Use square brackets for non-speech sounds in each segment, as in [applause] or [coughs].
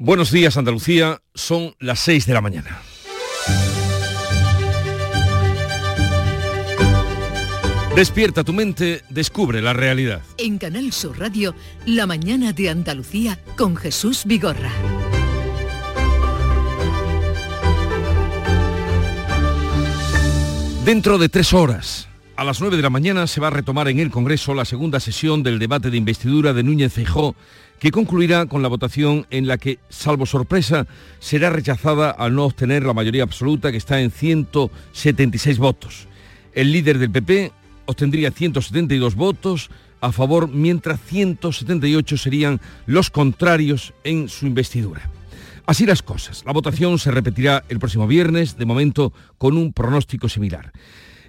Buenos días Andalucía, son las 6 de la mañana. Despierta tu mente, descubre la realidad. En Canal Sur Radio, La mañana de Andalucía con Jesús Vigorra. Dentro de tres horas, a las 9 de la mañana, se va a retomar en el Congreso la segunda sesión del debate de investidura de Núñez Feijó, que concluirá con la votación en la que, salvo sorpresa, será rechazada al no obtener la mayoría absoluta, que está en 176 votos. El líder del PP obtendría 172 votos a favor, mientras 178 serían los contrarios en su investidura. Así las cosas. La votación se repetirá el próximo viernes, de momento con un pronóstico similar.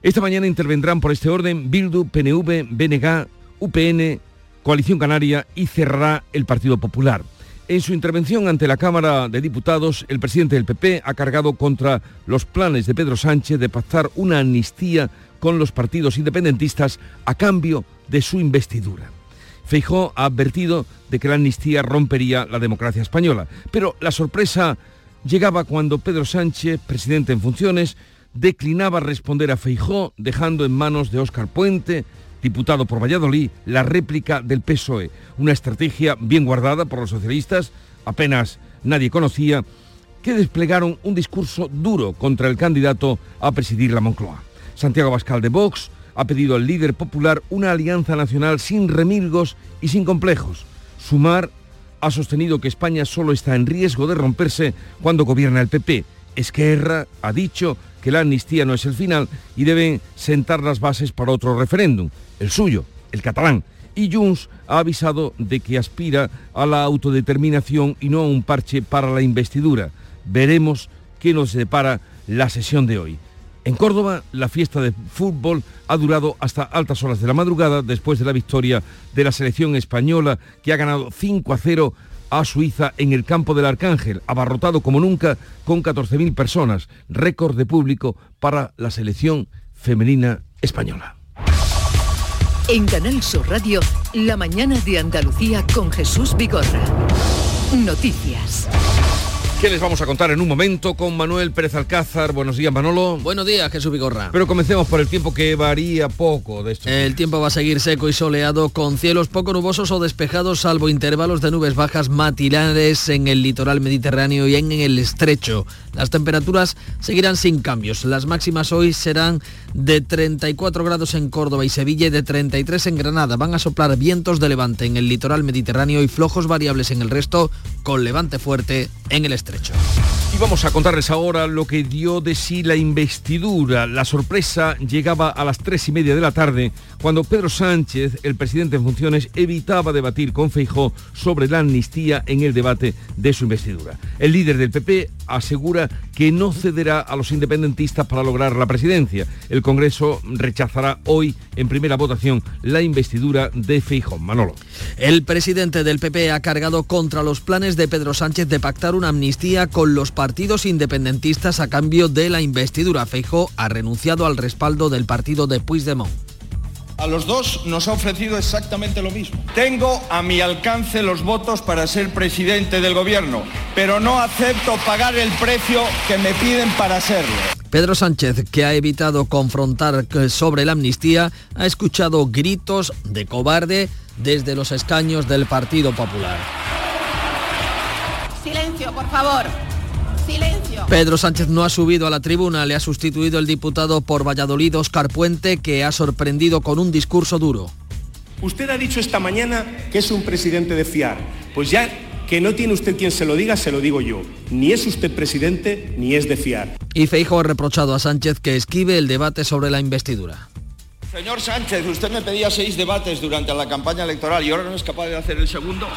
Esta mañana intervendrán por este orden Bildu, PNV, BNG, UPN, Coalición Canaria y cerrará el Partido Popular. En su intervención ante la Cámara de Diputados, el presidente del PP ha cargado contra los planes de Pedro Sánchez de pactar una amnistía con los partidos independentistas a cambio de su investidura. Feijó ha advertido de que la amnistía rompería la democracia española, pero la sorpresa llegaba cuando Pedro Sánchez, presidente en funciones, declinaba responder a Feijó, dejando en manos de Óscar Puente, diputado por Valladolid, la réplica del PSOE, una estrategia bien guardada por los socialistas, apenas nadie conocía, que desplegaron un discurso duro contra el candidato a presidir la Moncloa. Santiago Bascal de Vox ha pedido al líder popular una alianza nacional sin remilgos y sin complejos. Sumar ha sostenido que España solo está en riesgo de romperse cuando gobierna el PP. Esquerra ha dicho que la amnistía no es el final y deben sentar las bases para otro referéndum, el suyo, el catalán. Y Junts ha avisado de que aspira a la autodeterminación y no a un parche para la investidura. Veremos qué nos depara la sesión de hoy. En Córdoba, la fiesta de fútbol ha durado hasta altas horas de la madrugada después de la victoria de la selección española que ha ganado 5 a 0 a Suiza en el campo del Arcángel, abarrotado como nunca con 14.000 personas, récord de público para la selección femenina española. En Canal Sur Radio, la mañana de Andalucía con Jesús Vigorra. Noticias. ¿Qué les vamos a contar en un momento con Manuel Pérez Alcázar? Buenos días, Manolo. Buenos días, Jesús Vigorra. Pero comencemos por el tiempo que varía poco de esto. El tiempo va a seguir seco y soleado con cielos poco nubosos o despejados, salvo intervalos de nubes bajas matinales en el litoral mediterráneo y en el estrecho. Las temperaturas seguirán sin cambios. Las máximas hoy serán de 34 grados en Córdoba y Sevilla y de 33 en Granada. Van a soplar vientos de levante en el litoral mediterráneo y flojos variables en el resto, con levante fuerte en el estrecho. Y vamos a contarles ahora lo que dio de sí la investidura. La sorpresa llegaba a las tres y media de la tarde cuando Pedro Sánchez, el presidente en funciones, evitaba debatir con Feijó sobre la amnistía en el debate de su investidura. El líder del PP asegura que no cederá a los independentistas para lograr la presidencia. El Congreso rechazará hoy en primera votación la investidura de Feijó. Manolo. El presidente del PP ha cargado contra los planes de Pedro Sánchez de pactar una amnistía con los partidos independentistas a cambio de la investidura. Feijó ha renunciado al respaldo del partido de Puigdemont. A los dos nos ha ofrecido exactamente lo mismo. Tengo a mi alcance los votos para ser presidente del gobierno, pero no acepto pagar el precio que me piden para serlo. Pedro Sánchez, que ha evitado confrontar sobre la amnistía, ha escuchado gritos de cobarde desde los escaños del Partido Popular. Silencio, por favor. Silencio. Pedro Sánchez no ha subido a la tribuna, le ha sustituido el diputado por Valladolid, Oscar Puente, que ha sorprendido con un discurso duro. Usted ha dicho esta mañana que es un presidente de fiar. Pues ya que no tiene usted quien se lo diga, se lo digo yo. Ni es usted presidente, ni es de fiar. Y Feijo ha reprochado a Sánchez que esquive el debate sobre la investidura. Señor Sánchez, usted me pedía seis debates durante la campaña electoral y ahora no es capaz de hacer el segundo.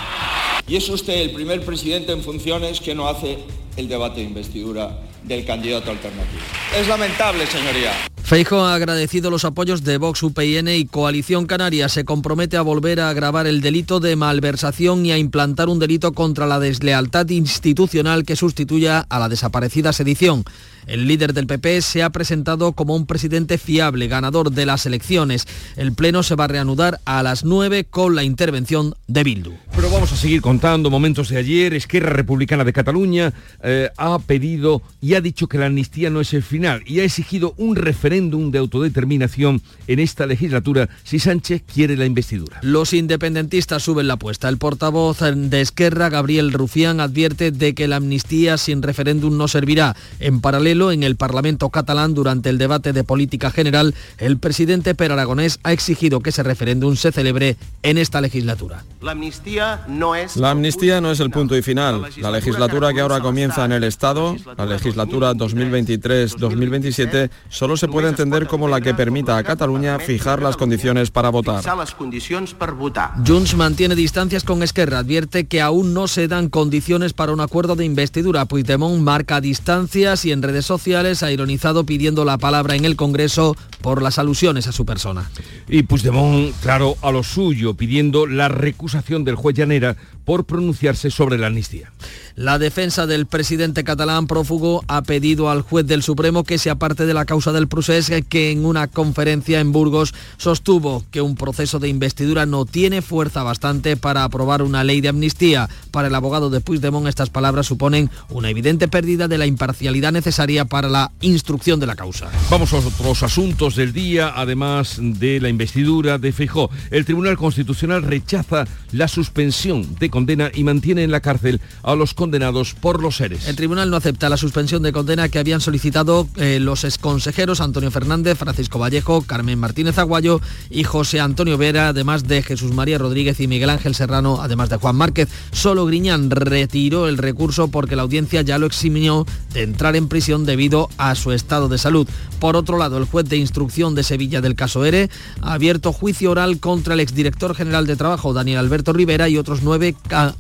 Y es usted el primer presidente en funciones que no hace el debate de investidura del candidato alternativo. Es lamentable, señoría. Feijo ha agradecido los apoyos de Vox, UPN y Coalición Canaria. Se compromete a volver a agravar el delito de malversación y a implantar un delito contra la deslealtad institucional que sustituya a la desaparecida sedición. El líder del PP se ha presentado como un presidente fiable, ganador de las elecciones. El pleno se va a reanudar a las 9 con la intervención de Bildu. Pero vamos vamos a seguir contando momentos de ayer. Esquerra Republicana de Cataluña eh, ha pedido y ha dicho que la amnistía no es el final y ha exigido un referéndum de autodeterminación en esta legislatura si Sánchez quiere la investidura. Los independentistas suben la apuesta. El portavoz de Esquerra, Gabriel Rufián, advierte de que la amnistía sin referéndum no servirá. En paralelo, en el Parlamento catalán, durante el debate de política general, el presidente Per Aragonés ha exigido que ese referéndum se celebre en esta legislatura. La amnistía no es... La amnistía no es el punto y final. La legislatura que ahora comienza en el Estado, la legislatura 2023-2027, solo se puede entender como la que permita a Cataluña fijar las condiciones para votar. Junts mantiene distancias con Esquerra, advierte que aún no se dan condiciones para un acuerdo de investidura. Puigdemont marca distancias y en redes sociales ha ironizado pidiendo la palabra en el Congreso por las alusiones a su persona. Y Puigdemont, claro, a lo suyo, pidiendo la recusación del juez Llanera por pronunciarse sobre la amnistía. La defensa del presidente catalán prófugo ha pedido al juez del Supremo que se aparte de la causa del procés que en una conferencia en Burgos sostuvo que un proceso de investidura no tiene fuerza bastante para aprobar una ley de amnistía. Para el abogado de Puigdemont estas palabras suponen una evidente pérdida de la imparcialidad necesaria para la instrucción de la causa. Vamos a otros asuntos del día, además de la investidura de Feijó. El Tribunal Constitucional rechaza la suspensión de condena y mantiene en la cárcel a los condenados por los seres. El tribunal no acepta la suspensión de condena que habían solicitado eh, los exconsejeros Antonio Fernández, Francisco Vallejo, Carmen Martínez Aguayo y José Antonio Vera, además de Jesús María Rodríguez y Miguel Ángel Serrano, además de Juan Márquez. Solo Griñán retiró el recurso porque la audiencia ya lo eximió de entrar en prisión debido a su estado de salud. Por otro lado, el juez de instrucción de Sevilla del caso ERE ha abierto juicio oral contra el exdirector general de Trabajo, Daniel Alberto Rivera, y otros nueve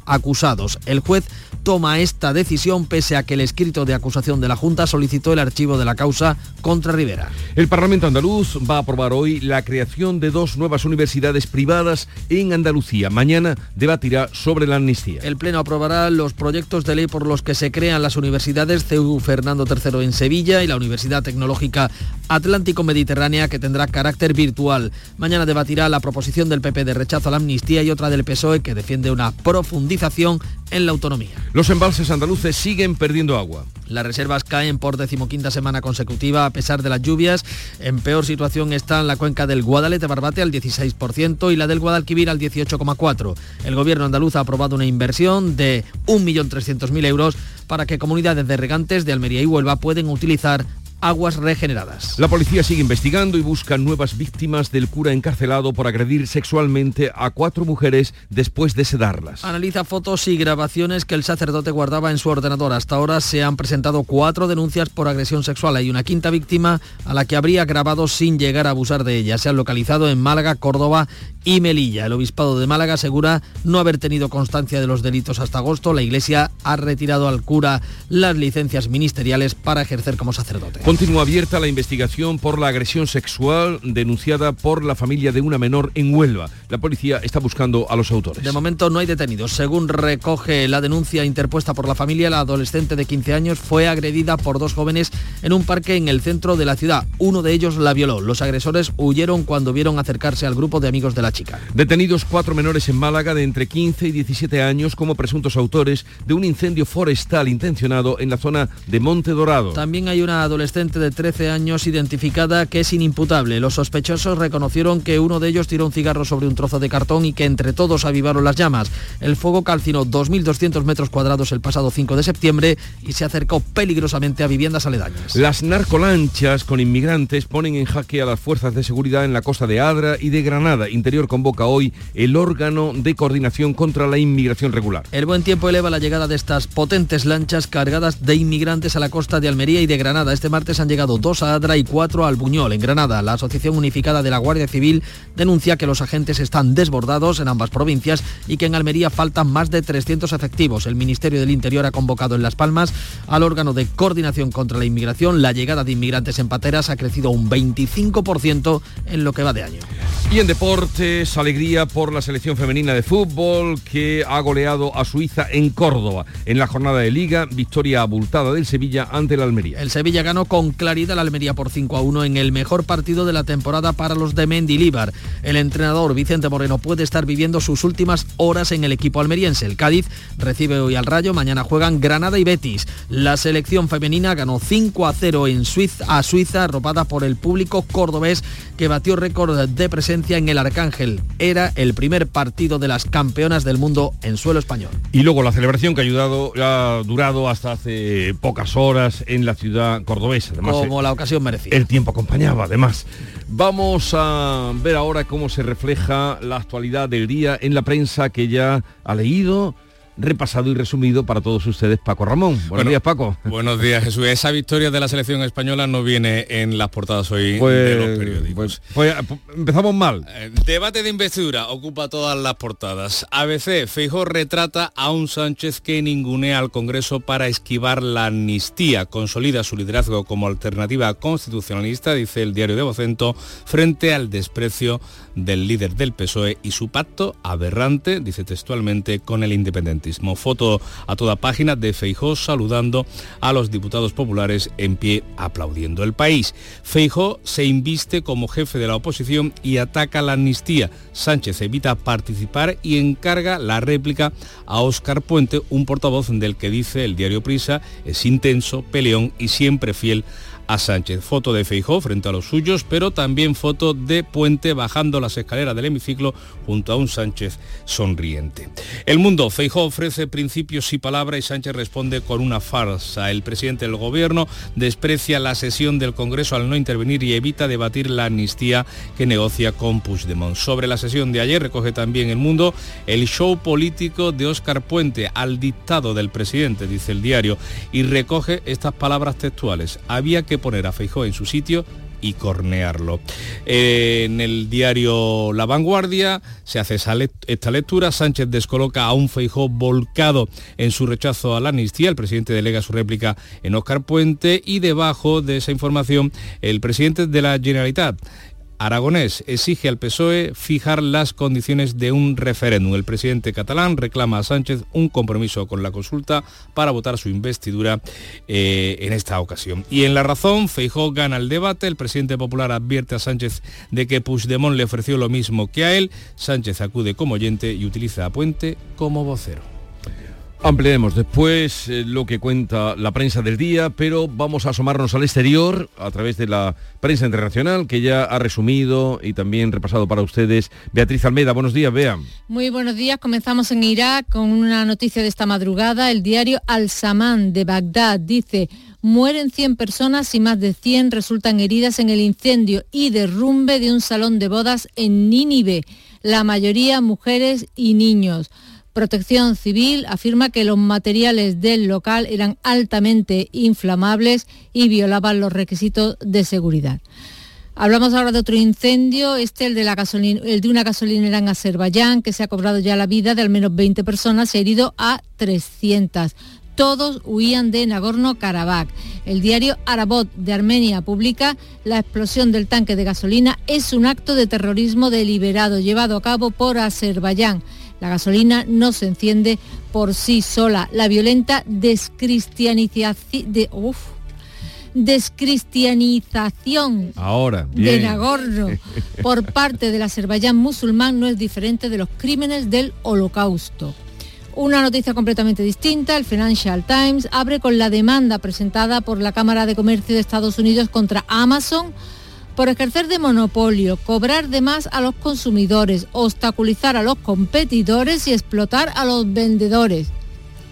acusados. El juez toma esta decisión pese a que el escrito de acusación de la Junta solicitó el archivo de la causa contra Rivera. El Parlamento andaluz va a aprobar hoy la creación de dos nuevas universidades privadas en Andalucía. Mañana debatirá sobre la amnistía. El Pleno aprobará los proyectos de ley por los que se crean las universidades CEU Fernando III en Sevilla y la Universidad Tecnológica Atlántico Mediterránea que tendrá carácter virtual. Mañana debatirá la proposición del PP de rechazo a la amnistía y otra del PSOE que defiende una profundización en la autonomía. Los embalses andaluces siguen perdiendo agua. Las reservas caen por decimoquinta semana consecutiva a pesar de las lluvias. En peor situación está la cuenca del Guadalete Barbate al 16% y la del Guadalquivir al 18,4%. El gobierno andaluz ha aprobado una inversión de 1.300.000 euros para que comunidades de regantes de Almería y Huelva pueden utilizar aguas regeneradas. La policía sigue investigando y busca nuevas víctimas del cura encarcelado por agredir sexualmente a cuatro mujeres después de sedarlas. Analiza fotos y grabaciones que el sacerdote guardaba en su ordenador. Hasta ahora se han presentado cuatro denuncias por agresión sexual. Hay una quinta víctima a la que habría grabado sin llegar a abusar de ella. Se han localizado en Málaga, Córdoba y Melilla. El obispado de Málaga asegura no haber tenido constancia de los delitos hasta agosto. La iglesia ha retirado al cura las licencias ministeriales para ejercer como sacerdote. Continúa abierta la investigación por la agresión sexual denunciada por la familia de una menor en Huelva. La policía está buscando a los autores. De momento no hay detenidos. Según recoge la denuncia interpuesta por la familia, la adolescente de 15 años fue agredida por dos jóvenes en un parque en el centro de la ciudad. Uno de ellos la violó. Los agresores huyeron cuando vieron acercarse al grupo de amigos de la chica. Detenidos cuatro menores en Málaga de entre 15 y 17 años como presuntos autores de un incendio forestal intencionado en la zona de Monte Dorado. También hay una adolescente de 13 años identificada que es inimputable. Los sospechosos reconocieron que uno de ellos tiró un cigarro sobre un trozo de cartón y que entre todos avivaron las llamas. El fuego calcinó 2.200 metros cuadrados el pasado 5 de septiembre y se acercó peligrosamente a viviendas aledañas. Las narcolanchas con inmigrantes ponen en jaque a las fuerzas de seguridad en la costa de Adra y de Granada. Interior convoca hoy el órgano de coordinación contra la inmigración regular. El buen tiempo eleva la llegada de estas potentes lanchas cargadas de inmigrantes a la costa de Almería y de Granada. Este martes han llegado dos a Adra y cuatro al Buñol, en Granada. La Asociación Unificada de la Guardia Civil denuncia que los agentes están desbordados en ambas provincias y que en Almería faltan más de 300 efectivos. El Ministerio del Interior ha convocado en Las Palmas al órgano de coordinación contra la inmigración. La llegada de inmigrantes en pateras ha crecido un 25% en lo que va de año. Y en deportes, alegría por la selección femenina de fútbol que ha goleado a Suiza en Córdoba. En la jornada de liga, victoria abultada del Sevilla ante el Almería. El Sevilla ganó con claridad la Almería por 5 a 1 en el mejor partido de la temporada para los de Mendilíbar. El entrenador Vicente Moreno puede estar viviendo sus últimas horas en el equipo almeriense. El Cádiz recibe hoy al Rayo, mañana juegan Granada y Betis. La selección femenina ganó 5 a 0 en Suiza, a Suiza, arropada por el público cordobés que batió récord de presencia en el Arcángel. Era el primer partido de las campeonas del mundo en suelo español. Y luego la celebración que ha, ayudado, ha durado hasta hace pocas horas en la ciudad cordobesa. Además, Como eh, la ocasión merecía. El tiempo acompañaba, además. Vamos a ver ahora cómo se refleja la actualidad del día en la prensa que ya ha leído repasado y resumido para todos ustedes Paco Ramón. Buenos días, Paco. Buenos días, Jesús. Esa victoria de la selección española no viene en las portadas hoy de pues, los periódicos. Pues, pues, empezamos mal. El debate de investidura ocupa todas las portadas. ABC, Feijó retrata a un Sánchez que ningunea al Congreso para esquivar la amnistía. Consolida su liderazgo como alternativa constitucionalista, dice el diario de Vocento, frente al desprecio del líder del PSOE y su pacto aberrante, dice textualmente, con el independentismo. Foto a toda página de Feijó saludando a los diputados populares en pie aplaudiendo el país. Feijó se inviste como jefe de la oposición y ataca la amnistía. Sánchez evita participar y encarga la réplica a Óscar Puente, un portavoz del que dice el diario Prisa es intenso, peleón y siempre fiel a Sánchez. Foto de Feijó frente a los suyos, pero también foto de Puente bajando las escaleras del hemiciclo junto a un Sánchez sonriente. El mundo, Feijó ofrece principios y palabra y Sánchez responde con una farsa. El presidente del gobierno desprecia la sesión del Congreso al no intervenir y evita debatir la amnistía que negocia con Puigdemont. Sobre la sesión de ayer recoge también el mundo el show político de Óscar Puente al dictado del presidente, dice el diario, y recoge estas palabras textuales. Había que poner a Feijó en su sitio y cornearlo. en el diario La Vanguardia se hace esta lectura. Sánchez descoloca a un Feijó volcado en su rechazo a la amnistía. El presidente delega su réplica en Oscar Puente y debajo de esa información el presidente de la Generalitat Aragonés exige al PSOE fijar las condiciones de un referéndum. El presidente catalán reclama a Sánchez un compromiso con la consulta para votar su investidura eh, en esta ocasión. Y en la razón, Feijó gana el debate. El presidente popular advierte a Sánchez de que Puigdemont le ofreció lo mismo que a él. Sánchez acude como oyente y utiliza a Puente como vocero. Ampliaremos después eh, lo que cuenta la prensa del día, pero vamos a asomarnos al exterior a través de la prensa internacional que ya ha resumido y también repasado para ustedes. Beatriz Almeida, buenos días, vean. Muy buenos días, comenzamos en Irak con una noticia de esta madrugada. El diario Al-Saman de Bagdad dice, mueren 100 personas y más de 100 resultan heridas en el incendio y derrumbe de un salón de bodas en Nínive, la mayoría mujeres y niños. Protección Civil afirma que los materiales del local eran altamente inflamables y violaban los requisitos de seguridad. Hablamos ahora de otro incendio, este el de, el de una gasolinera en Azerbaiyán, que se ha cobrado ya la vida de al menos 20 personas y ha herido a 300. Todos huían de Nagorno-Karabaj. El diario Arabot de Armenia publica la explosión del tanque de gasolina es un acto de terrorismo deliberado llevado a cabo por Azerbaiyán. La gasolina no se enciende por sí sola. La violenta descristianización de, descristianización Ahora, de Nagorno [laughs] por parte del Azerbaiyán musulmán no es diferente de los crímenes del holocausto. Una noticia completamente distinta, el Financial Times abre con la demanda presentada por la Cámara de Comercio de Estados Unidos contra Amazon por ejercer de monopolio, cobrar de más a los consumidores, obstaculizar a los competidores y explotar a los vendedores.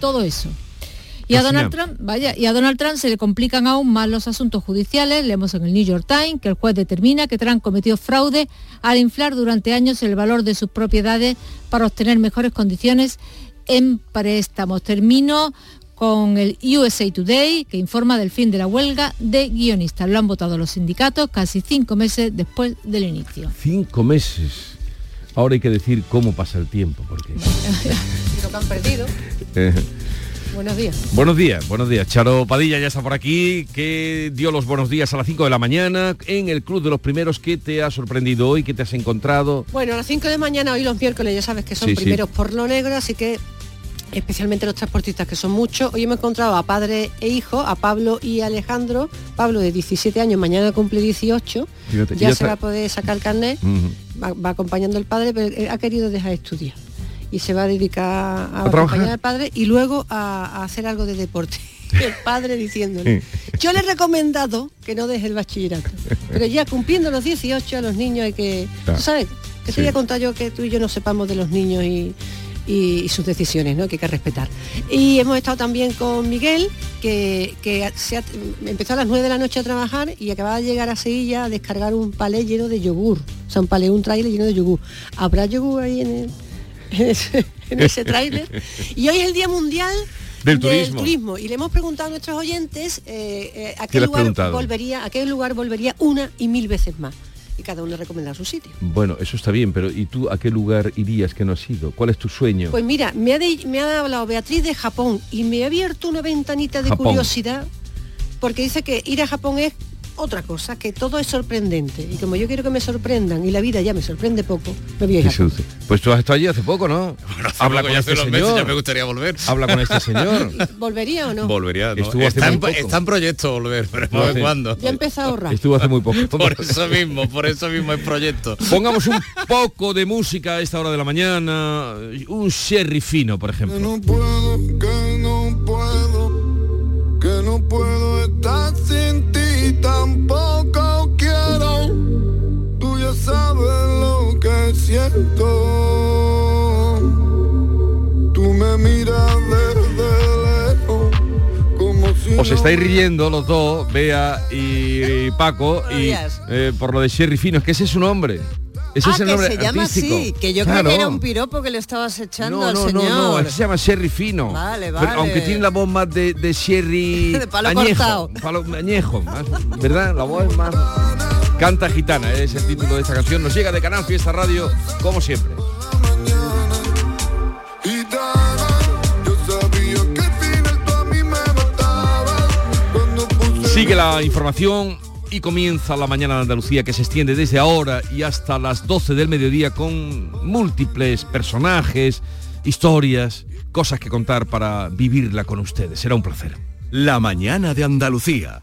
Todo eso. Y a Donald Trump, vaya, y a Donald Trump se le complican aún más los asuntos judiciales. Leemos en el New York Times que el juez determina que Trump cometió fraude al inflar durante años el valor de sus propiedades para obtener mejores condiciones en préstamos. Termino con el USA Today, que informa del fin de la huelga de guionistas. Lo han votado los sindicatos casi cinco meses después del inicio. Cinco meses. Ahora hay que decir cómo pasa el tiempo, porque... [laughs] lo que han perdido. [laughs] Buenos días. Buenos días, buenos días. Charo Padilla ya está por aquí, que dio los buenos días a las 5 de la mañana en el Club de los Primeros. ¿Qué te ha sorprendido hoy? ¿Qué te has encontrado? Bueno, a las 5 de mañana, hoy los miércoles, ya sabes que son primeros por lo negro, así que especialmente los transportistas, que son muchos. Hoy hemos encontrado a padre e hijo, a Pablo y Alejandro. Pablo de 17 años, mañana cumple 18. ya, se va a poder sacar el carnet. va, acompañando al padre, pero ha querido dejar de estudiar. Y se va a dedicar a, acompañar al padre y luego a, hacer algo de deporte. [laughs] el padre diciéndole. Yo le he recomendado que no deje el bachillerato. Pero ya cumpliendo los 18 a los niños hay que... sabes? Que te voy a contar yo que tú y yo no sepamos de los niños y, y, sus decisiones, ¿no? que hay que respetar. Y hemos estado también con Miguel, que, se empezó a las 9 de la noche a trabajar y acababa de llegar a Sevilla a descargar un palé lleno de yogur. O sea, un palé, un trailer lleno de yogur. ¿Habrá yogur ahí en, ese, en trailer? Y hoy es el Día Mundial del, turismo. y le hemos preguntado a nuestros oyentes eh, eh, a qué lugar volvería a qué lugar volvería una y mil veces más y cada uno recomienda su sitio. Bueno, eso está bien, pero ¿y tú a qué lugar irías que no has ido? ¿Cuál es tu sueño? Pues mira, me ha, me ha hablado Beatriz de Japón y me ha abierto una ventanita de curiosidad porque dice que ir a Japón es otra cosa, que todo es sorprendente. Y como yo quiero que me sorprendan y la vida ya me sorprende poco, me voy a Pues tú has estado allí hace poco, ¿no? [laughs] Habla con este señor. ya me gustaría volver. Habla con este señor. [laughs] ¿Volvería o no? Volvería. Estuvo está, hace en, poco. está en proyecto volver, pero no, cuándo. Ya empezó a ahorrar. Estuvo hace muy poco. por eso mismo, por eso mismo es proyecto. [laughs] Pongamos un poco de música a esta hora de la mañana. Un sherry fino, por ejemplo. No puedo, Os estáis riendo los dos, Bea y, Paco, y eh, por lo de Sherry Fino, es que ese es su nombre. Ese ah, es el nombre que se llama así, que yo creo que era un piropo que le estabas echando no, al no, señor. No, no, se llama Sherry Fino. Vale, vale. aunque tiene la voz más de, de Sherry [laughs] de palo añejo, palo añejo, ¿verdad? La voz es más canta gitana, es el título de esta canción. Nos llega de Canal Fiesta Radio, como siempre. Sigue la información y comienza la mañana de Andalucía que se extiende desde ahora y hasta las 12 del mediodía con múltiples personajes, historias, cosas que contar para vivirla con ustedes. Será un placer. La mañana de Andalucía.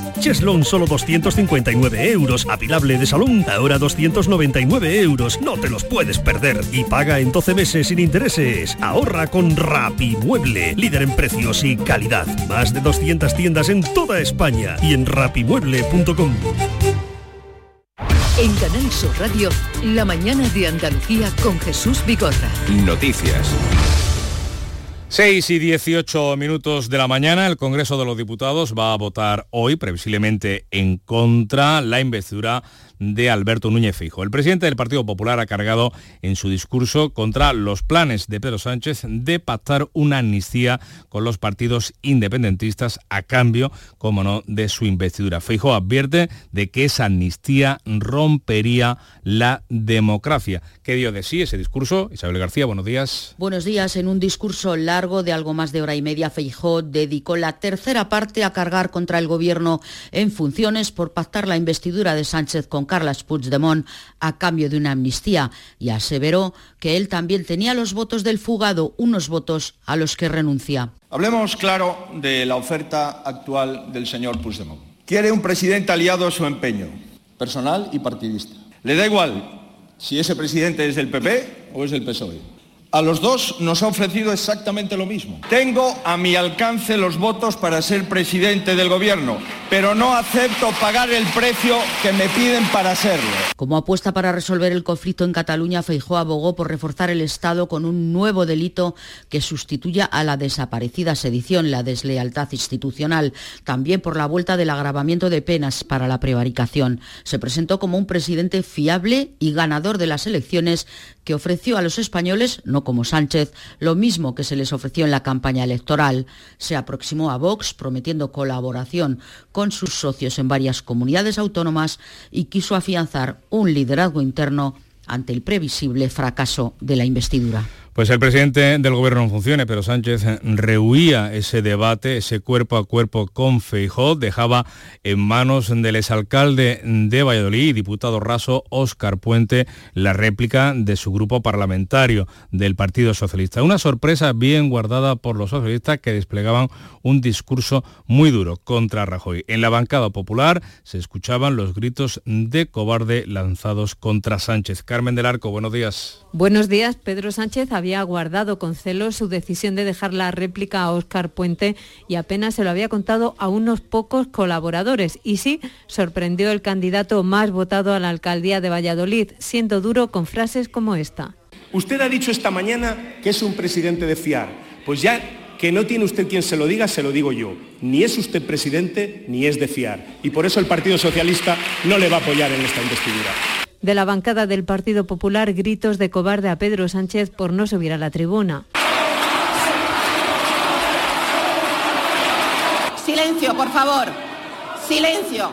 Cheslon solo 259 euros. Apilable de salón ahora 299 euros. No te los puedes perder. Y paga en 12 meses sin intereses. Ahorra con Rapimueble. Líder en precios y calidad. Más de 200 tiendas en toda España y en rapimueble.com. En Canal Sur Radio, la mañana de Andalucía con Jesús Bigorra. Noticias. 6 y 18 minutos de la mañana, el Congreso de los Diputados va a votar hoy, previsiblemente en contra, la investidura de Alberto Núñez Fijo. El presidente del Partido Popular ha cargado en su discurso contra los planes de Pedro Sánchez de pactar una amnistía con los partidos independentistas a cambio, como no, de su investidura. Fijo advierte de que esa amnistía rompería la democracia. ¿Qué dio de sí ese discurso? Isabel García, buenos días. Buenos días. En un discurso largo de algo más de hora y media, Feijó dedicó la tercera parte a cargar contra el gobierno en funciones por pactar la investidura de Sánchez con Carles Puigdemont a cambio de una amnistía y aseveró que él también tenía los votos del fugado, unos votos a los que renuncia. Hablemos claro de la oferta actual del señor Puigdemont. Quiere un presidente aliado a su empeño, personal y partidista. Le da igual si ese presidente es del PP o es del PSOE. A los dos nos ha ofrecido exactamente lo mismo. Tengo a mi alcance los votos para ser presidente del gobierno, pero no acepto pagar el precio que me piden para serlo. Como apuesta para resolver el conflicto en Cataluña, Feijó abogó por reforzar el Estado con un nuevo delito que sustituya a la desaparecida sedición, la deslealtad institucional, también por la vuelta del agravamiento de penas para la prevaricación. Se presentó como un presidente fiable y ganador de las elecciones que ofreció a los españoles no como Sánchez, lo mismo que se les ofreció en la campaña electoral. Se aproximó a Vox prometiendo colaboración con sus socios en varias comunidades autónomas y quiso afianzar un liderazgo interno ante el previsible fracaso de la investidura. Pues el presidente del gobierno no funcione, pero Sánchez rehuía ese debate, ese cuerpo a cuerpo con Feijó, dejaba en manos del exalcalde de Valladolid, diputado raso Óscar Puente, la réplica de su grupo parlamentario del Partido Socialista. Una sorpresa bien guardada por los socialistas que desplegaban un discurso muy duro contra Rajoy. En la bancada popular se escuchaban los gritos de cobarde lanzados contra Sánchez. Carmen del Arco, buenos días. Buenos días, Pedro Sánchez había guardado con celo su decisión de dejar la réplica a Óscar Puente y apenas se lo había contado a unos pocos colaboradores. Y sí, sorprendió el candidato más votado a la alcaldía de Valladolid, siendo duro con frases como esta. Usted ha dicho esta mañana que es un presidente de fiar. Pues ya que no tiene usted quien se lo diga, se lo digo yo. Ni es usted presidente ni es de fiar. Y por eso el Partido Socialista no le va a apoyar en esta investidura de la bancada del Partido Popular gritos de cobarde a Pedro Sánchez por no subir a la tribuna. Silencio, por favor. Silencio.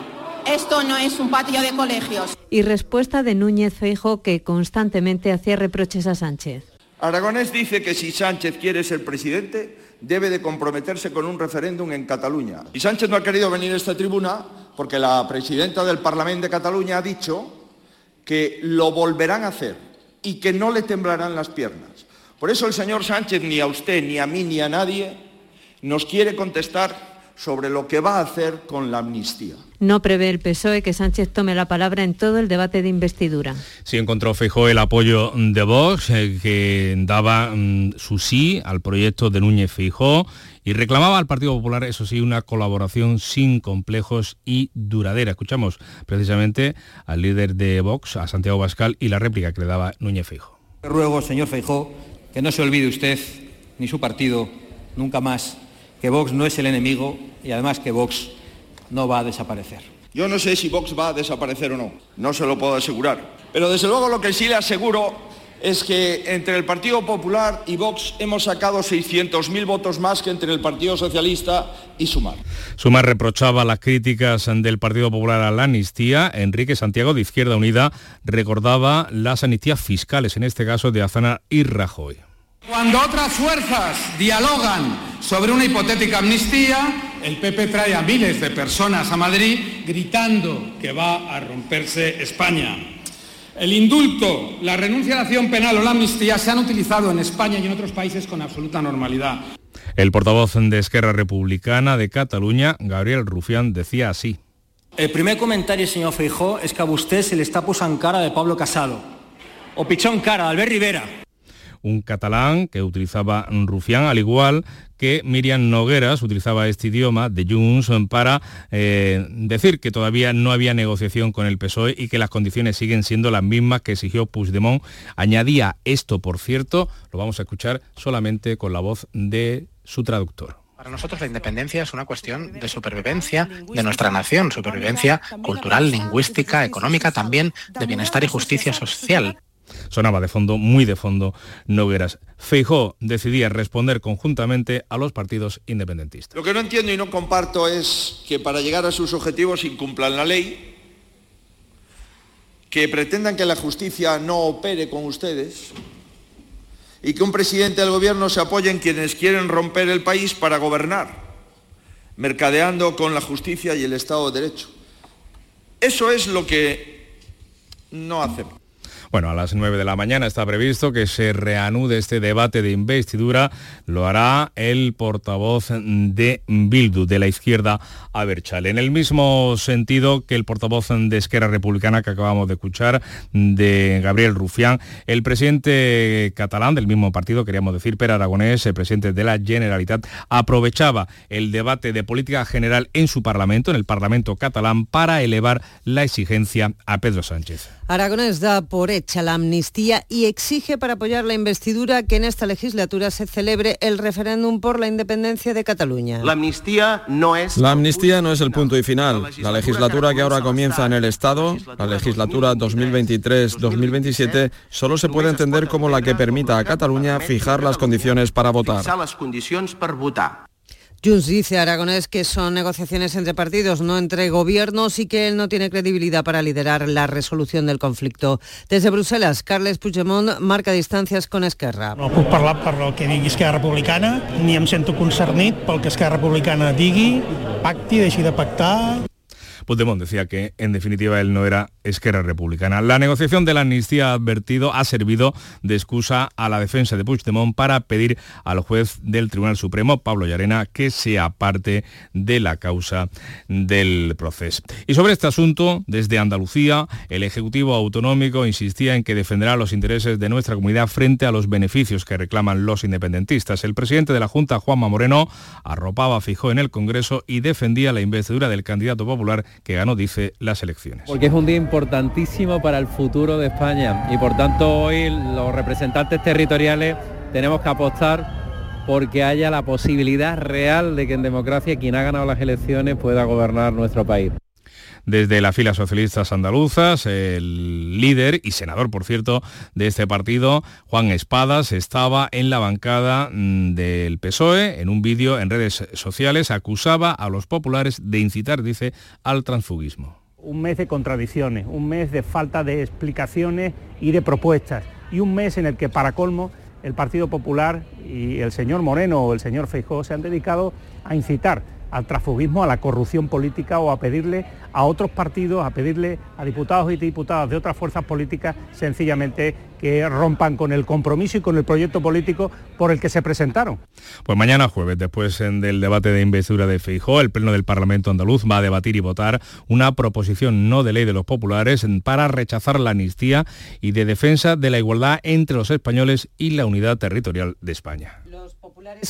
Esto no es un patio de colegios. Y respuesta de Núñez Feijo que constantemente hacía reproches a Sánchez. Aragonés dice que si Sánchez quiere ser presidente, debe de comprometerse con un referéndum en Cataluña. Y Sánchez no ha querido venir a esta tribuna porque la presidenta del Parlamento de Cataluña ha dicho que lo volverán a hacer y que no le temblarán las piernas. Por eso el señor Sánchez, ni a usted, ni a mí, ni a nadie, nos quiere contestar sobre lo que va a hacer con la amnistía. No prevé el PSOE que Sánchez tome la palabra en todo el debate de investidura. Sí encontró Feijó el apoyo de Vox, eh, que daba mm, su sí al proyecto de Núñez Feijó y reclamaba al Partido Popular, eso sí, una colaboración sin complejos y duradera. Escuchamos precisamente al líder de Vox, a Santiago Bascal, y la réplica que le daba Núñez Feijo. Ruego, señor Feijó, que no se olvide usted, ni su partido, nunca más, que Vox no es el enemigo y además que Vox no va a desaparecer. Yo no sé si Vox va a desaparecer o no, no se lo puedo asegurar. Pero desde luego lo que sí le aseguro es que entre el Partido Popular y Vox hemos sacado 600.000 votos más que entre el Partido Socialista y Sumar. Sumar reprochaba las críticas del Partido Popular a la amnistía. Enrique Santiago de Izquierda Unida recordaba las amnistías fiscales, en este caso de Azana y Rajoy. Cuando otras fuerzas dialogan sobre una hipotética amnistía, el PP trae a miles de personas a Madrid gritando que va a romperse España. El indulto, la renuncia a la acción penal o la amnistía se han utilizado en España y en otros países con absoluta normalidad. El portavoz de Esquerra Republicana de Cataluña, Gabriel Rufián, decía así. El primer comentario, señor Feijó, es que a usted se le está posando cara de Pablo Casado. O pichón cara de Albert Rivera un catalán que utilizaba Rufián, al igual que Miriam Nogueras utilizaba este idioma de Junts para eh, decir que todavía no había negociación con el PSOE y que las condiciones siguen siendo las mismas que exigió Puigdemont. Añadía esto, por cierto, lo vamos a escuchar solamente con la voz de su traductor. Para nosotros la independencia es una cuestión de supervivencia de nuestra nación, supervivencia cultural, lingüística, económica, también de bienestar y justicia social. Sonaba de fondo, muy de fondo, Nogueras. Feijó decidía responder conjuntamente a los partidos independentistas. Lo que no entiendo y no comparto es que para llegar a sus objetivos incumplan la ley, que pretendan que la justicia no opere con ustedes y que un presidente del gobierno se apoye en quienes quieren romper el país para gobernar, mercadeando con la justicia y el Estado de Derecho. Eso es lo que no hacemos. Bueno, a las 9 de la mañana está previsto que se reanude este debate de investidura. Lo hará el portavoz de Bildu, de la izquierda Aberchal. En el mismo sentido que el portavoz de Esquerra Republicana que acabamos de escuchar, de Gabriel Rufián, el presidente catalán del mismo partido, queríamos decir, Per Aragonés, el presidente de la Generalitat, aprovechaba el debate de política general en su Parlamento, en el Parlamento catalán, para elevar la exigencia a Pedro Sánchez. Aragonés da por recha la amnistía y exige para apoyar la investidura que en esta legislatura se celebre el referéndum por la independencia de Cataluña. La amnistía no es... La amnistía no es el punto y final. La legislatura que ahora comienza en el Estado, la legislatura 2023-2027, solo se puede entender como la que permita a Cataluña fijar las condiciones para votar. Junts dice a Aragonés que son negociaciones entre partidos, no entre gobiernos y que él no tiene credibilidad para liderar la resolución del conflicto. Desde Bruselas, Carles Puigdemont marca distancias con Esquerra. No puc parlar per el que digui Esquerra Republicana, ni em sento concernit pel que Esquerra Republicana digui, pacti, deixi de pactar, Puigdemont decía que en definitiva él no era Esquerra Republicana. La negociación de la amnistía ha advertido ha servido de excusa a la defensa de Puigdemont para pedir al juez del Tribunal Supremo, Pablo Llarena, que sea parte de la causa del proceso. Y sobre este asunto, desde Andalucía, el Ejecutivo Autonómico insistía en que defenderá los intereses de nuestra comunidad frente a los beneficios que reclaman los independentistas. El presidente de la Junta, Juanma Moreno, arropaba fijó en el Congreso y defendía la investidura del candidato popular que ganó, dice, las elecciones. Porque es un día importantísimo para el futuro de España y por tanto hoy los representantes territoriales tenemos que apostar porque haya la posibilidad real de que en democracia quien ha ganado las elecciones pueda gobernar nuestro país desde las filas socialistas andaluzas. El líder y senador, por cierto, de este partido, Juan Espadas, estaba en la bancada mm, del PSOE. En un vídeo en redes sociales acusaba a los populares de incitar, dice, al transfugismo. Un mes de contradicciones, un mes de falta de explicaciones y de propuestas. Y un mes en el que, para colmo, el Partido Popular y el señor Moreno o el señor Feijóo se han dedicado a incitar al transfugismo, a la corrupción política o a pedirle a otros partidos, a pedirle a diputados y diputadas de otras fuerzas políticas sencillamente que rompan con el compromiso y con el proyecto político por el que se presentaron. Pues mañana jueves, después del debate de investidura de Feijó, el Pleno del Parlamento andaluz va a debatir y votar una proposición no de ley de los populares para rechazar la amnistía y de defensa de la igualdad entre los españoles y la unidad territorial de España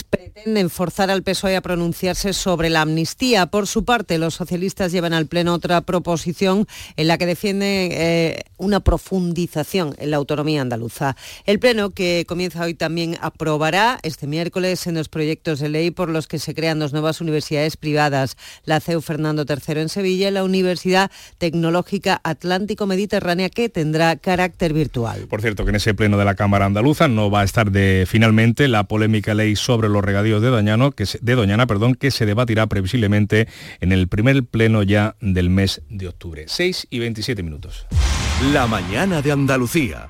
pretenden forzar al PSOE a pronunciarse sobre la amnistía. Por su parte, los socialistas llevan al Pleno otra proposición en la que defienden eh, una profundización en la autonomía andaluza. El Pleno, que comienza hoy, también aprobará este miércoles en los proyectos de ley por los que se crean dos nuevas universidades privadas, la CEU Fernando III en Sevilla y la Universidad Tecnológica Atlántico Mediterránea, que tendrá carácter virtual. Por cierto, que en ese Pleno de la Cámara Andaluza no va a estar de finalmente la polémica ley sobre los regadíos de, que se, de Doñana, perdón, que se debatirá previsiblemente en el primer pleno ya del mes de octubre. 6 y 27 minutos. La mañana de Andalucía.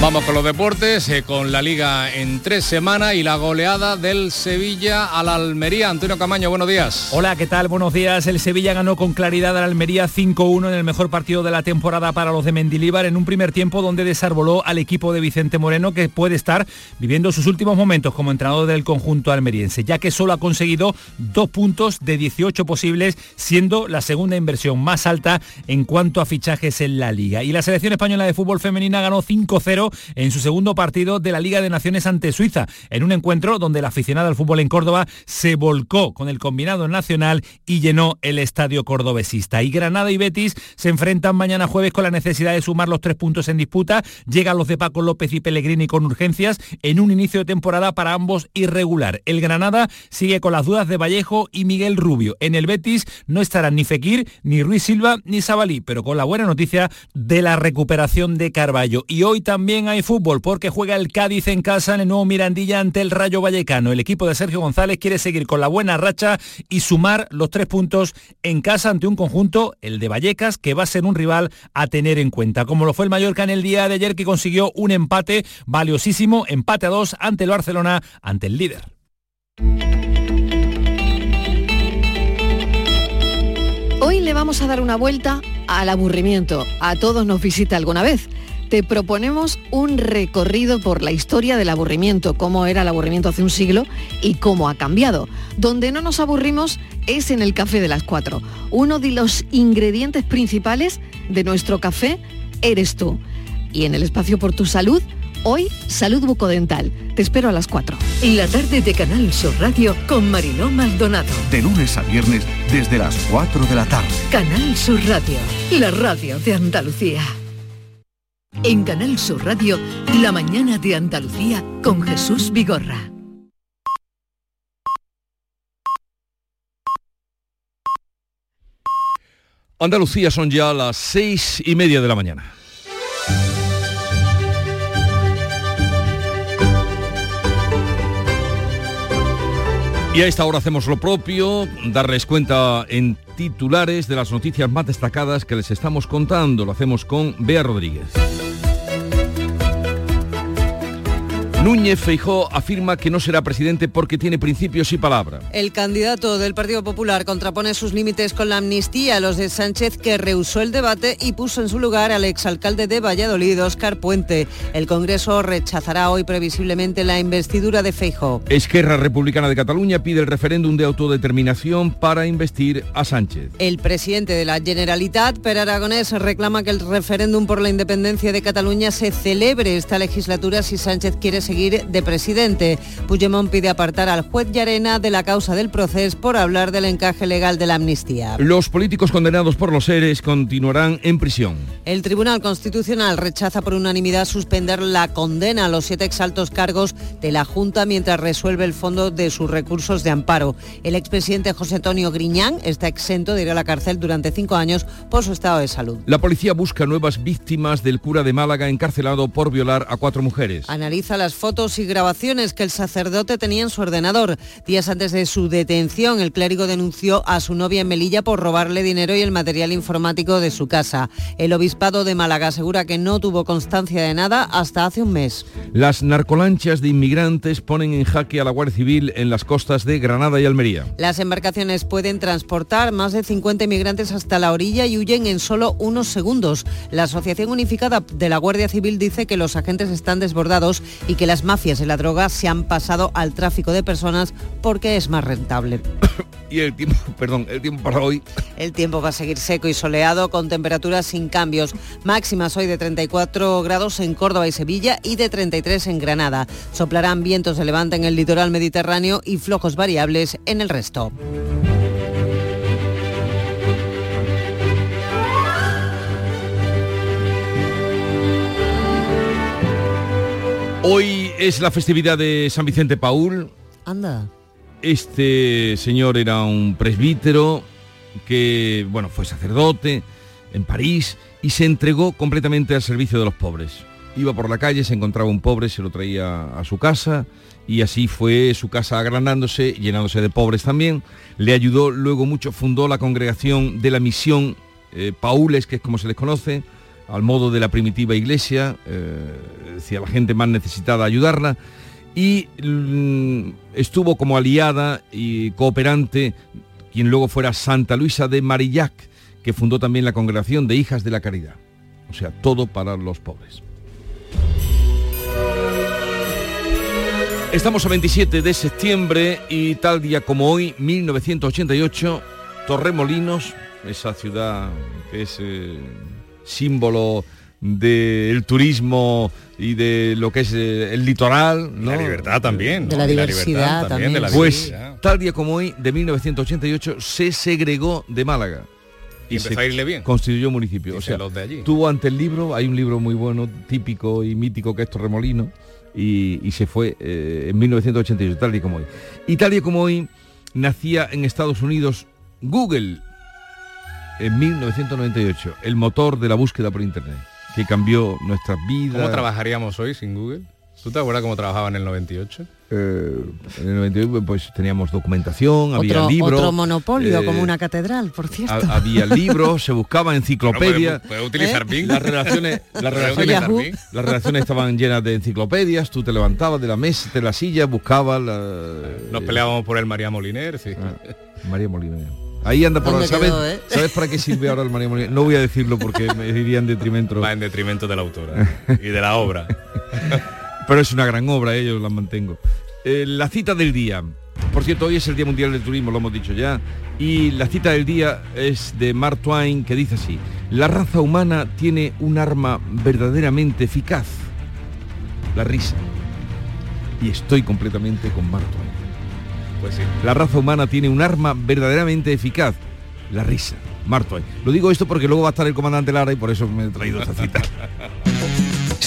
Vamos con los deportes, eh, con la liga en tres semanas y la goleada del Sevilla al Almería. Antonio Camaño, buenos días. Hola, ¿qué tal? Buenos días. El Sevilla ganó con claridad al Almería 5-1 en el mejor partido de la temporada para los de Mendilíbar en un primer tiempo donde desarboló al equipo de Vicente Moreno que puede estar viviendo sus últimos momentos como entrenador del conjunto almeriense, ya que solo ha conseguido dos puntos de 18 posibles, siendo la segunda inversión más alta en cuanto a fichajes en la liga. Y la selección española de fútbol femenina ganó 5-0 en su segundo partido de la Liga de Naciones ante Suiza, en un encuentro donde la aficionada al fútbol en Córdoba se volcó con el combinado nacional y llenó el estadio cordobesista. Y Granada y Betis se enfrentan mañana jueves con la necesidad de sumar los tres puntos en disputa. Llegan los de Paco López y Pellegrini con urgencias en un inicio de temporada para ambos irregular. El Granada sigue con las dudas de Vallejo y Miguel Rubio. En el Betis no estarán ni Fekir, ni Ruiz Silva, ni Sabalí, pero con la buena noticia de la recuperación de Carballo. Y hoy también hay fútbol porque juega el Cádiz en casa en el nuevo Mirandilla ante el Rayo Vallecano. El equipo de Sergio González quiere seguir con la buena racha y sumar los tres puntos en casa ante un conjunto, el de Vallecas, que va a ser un rival a tener en cuenta. Como lo fue el Mallorca en el día de ayer que consiguió un empate valiosísimo, empate a dos ante el Barcelona, ante el líder. Hoy le vamos a dar una vuelta al aburrimiento. A todos nos visita alguna vez. Te proponemos un recorrido por la historia del aburrimiento, cómo era el aburrimiento hace un siglo y cómo ha cambiado. Donde no nos aburrimos es en el café de las cuatro. Uno de los ingredientes principales de nuestro café eres tú. Y en el espacio por tu salud, hoy salud bucodental. Te espero a las 4. La tarde de Canal Sur Radio con Mariló Maldonado. De lunes a viernes desde las 4 de la tarde. Canal Sur Radio, la radio de Andalucía. En Canal Sur Radio, la mañana de Andalucía con Jesús Vigorra. Andalucía son ya las seis y media de la mañana. Y a esta hora hacemos lo propio, darles cuenta en titulares de las noticias más destacadas que les estamos contando. Lo hacemos con Bea Rodríguez. Núñez Feijó afirma que no será presidente porque tiene principios y palabra. El candidato del Partido Popular contrapone sus límites con la amnistía a los de Sánchez que rehusó el debate y puso en su lugar al exalcalde de Valladolid, Óscar Puente. El Congreso rechazará hoy previsiblemente la investidura de Feijó. Esquerra Republicana de Cataluña pide el referéndum de autodeterminación para investir a Sánchez. El presidente de la Generalitat, Per Aragonés, reclama que el referéndum por la independencia de Cataluña se celebre esta legislatura si Sánchez quiere seguir de presidente. Puigdemont pide apartar al juez Llarena de la causa del proceso por hablar del encaje legal de la amnistía. Los políticos condenados por los seres continuarán en prisión. El Tribunal Constitucional rechaza por unanimidad suspender la condena a los siete exaltos cargos de la Junta mientras resuelve el fondo de sus recursos de amparo. El expresidente José Antonio Griñán está exento de ir a la cárcel durante cinco años por su estado de salud. La policía busca nuevas víctimas del cura de Málaga encarcelado por violar a cuatro mujeres. Analiza las fotos y grabaciones que el sacerdote tenía en su ordenador. Días antes de su detención, el clérigo denunció a su novia en Melilla por robarle dinero y el material informático de su casa. El obispado de Málaga asegura que no tuvo constancia de nada hasta hace un mes. Las narcolanchas de inmigrantes ponen en jaque a la Guardia Civil en las costas de Granada y Almería. Las embarcaciones pueden transportar más de 50 inmigrantes hasta la orilla y huyen en solo unos segundos. La Asociación Unificada de la Guardia Civil dice que los agentes están desbordados y que las mafias de la droga se han pasado al tráfico de personas porque es más rentable. [coughs] y el tiempo, [coughs] perdón, el tiempo para hoy. [coughs] El tiempo va a seguir seco y soleado con temperaturas sin cambios. Máximas hoy de 34 grados en Córdoba y Sevilla y de 33 en Granada. Soplarán vientos de levante en el litoral mediterráneo y flojos variables en el resto. Hoy es la festividad de San Vicente Paul. Anda. Este señor era un presbítero que, bueno, fue sacerdote en París y se entregó completamente al servicio de los pobres. Iba por la calle, se encontraba un pobre, se lo traía a su casa y así fue su casa agrandándose, llenándose de pobres también. Le ayudó luego mucho, fundó la congregación de la misión eh, Paules, que es como se les conoce, al modo de la primitiva iglesia, eh, decía la gente más necesitada ayudarla, y mm, estuvo como aliada y cooperante quien luego fuera Santa Luisa de Marillac, que fundó también la congregación de Hijas de la Caridad. O sea, todo para los pobres. Estamos a 27 de septiembre y tal día como hoy, 1988, Torremolinos, esa ciudad que es eh, símbolo del turismo y de lo que es eh, el litoral, ¿no? La libertad también. De la ¿no? Y diversidad libertad también. de la Pues diversidad. tal día como hoy, de 1988, se segregó de Málaga. Y empezó se a irle bien. Constituyó municipio. O sea, los de allí. tuvo ante el libro, hay un libro muy bueno, típico y mítico que es Torremolino, y, y se fue eh, en 1988, tal día como hoy. Y tal día como hoy, nacía en Estados Unidos Google en 1998, el motor de la búsqueda por Internet, que cambió nuestras vidas. ¿Cómo trabajaríamos hoy sin Google? ¿Tú te acuerdas cómo trabajaba en el 98? Eh, en el 98 pues teníamos documentación, había Otro, libros. otro monopolio, eh, como una catedral, por cierto. ha- había libros, se buscaba enciclopedia. Puede, puede utilizar Bing. Las relaciones, las Puede relaciones, utilizar Yahoo. Bing. las relaciones estaban llenas de enciclopedias, tú te levantabas de la mesa, de la silla, buscabas la, Nos peleábamos por el María Moliner, sí. Ah, María Molina. Ahí anda por ¿Dónde ¿sabes, quedó, eh? ¿Sabes para qué sirve ahora el María Molina? No voy a decirlo porque me diría en detrimento. Va en detrimento de la autora [laughs] y de la obra. Pero es una gran obra, eh, yo la mantengo. Eh, la cita del día. Por cierto, hoy es el Día Mundial del Turismo, lo hemos dicho ya. Y la cita del día es de Mark Twain, que dice así. La raza humana tiene un arma verdaderamente eficaz. La risa. Y estoy completamente con Mark Twain. Pues sí. La raza humana tiene un arma verdaderamente eficaz. La risa. Mark Twain. Lo digo esto porque luego va a estar el comandante Lara y por eso me he traído esta cita. [laughs]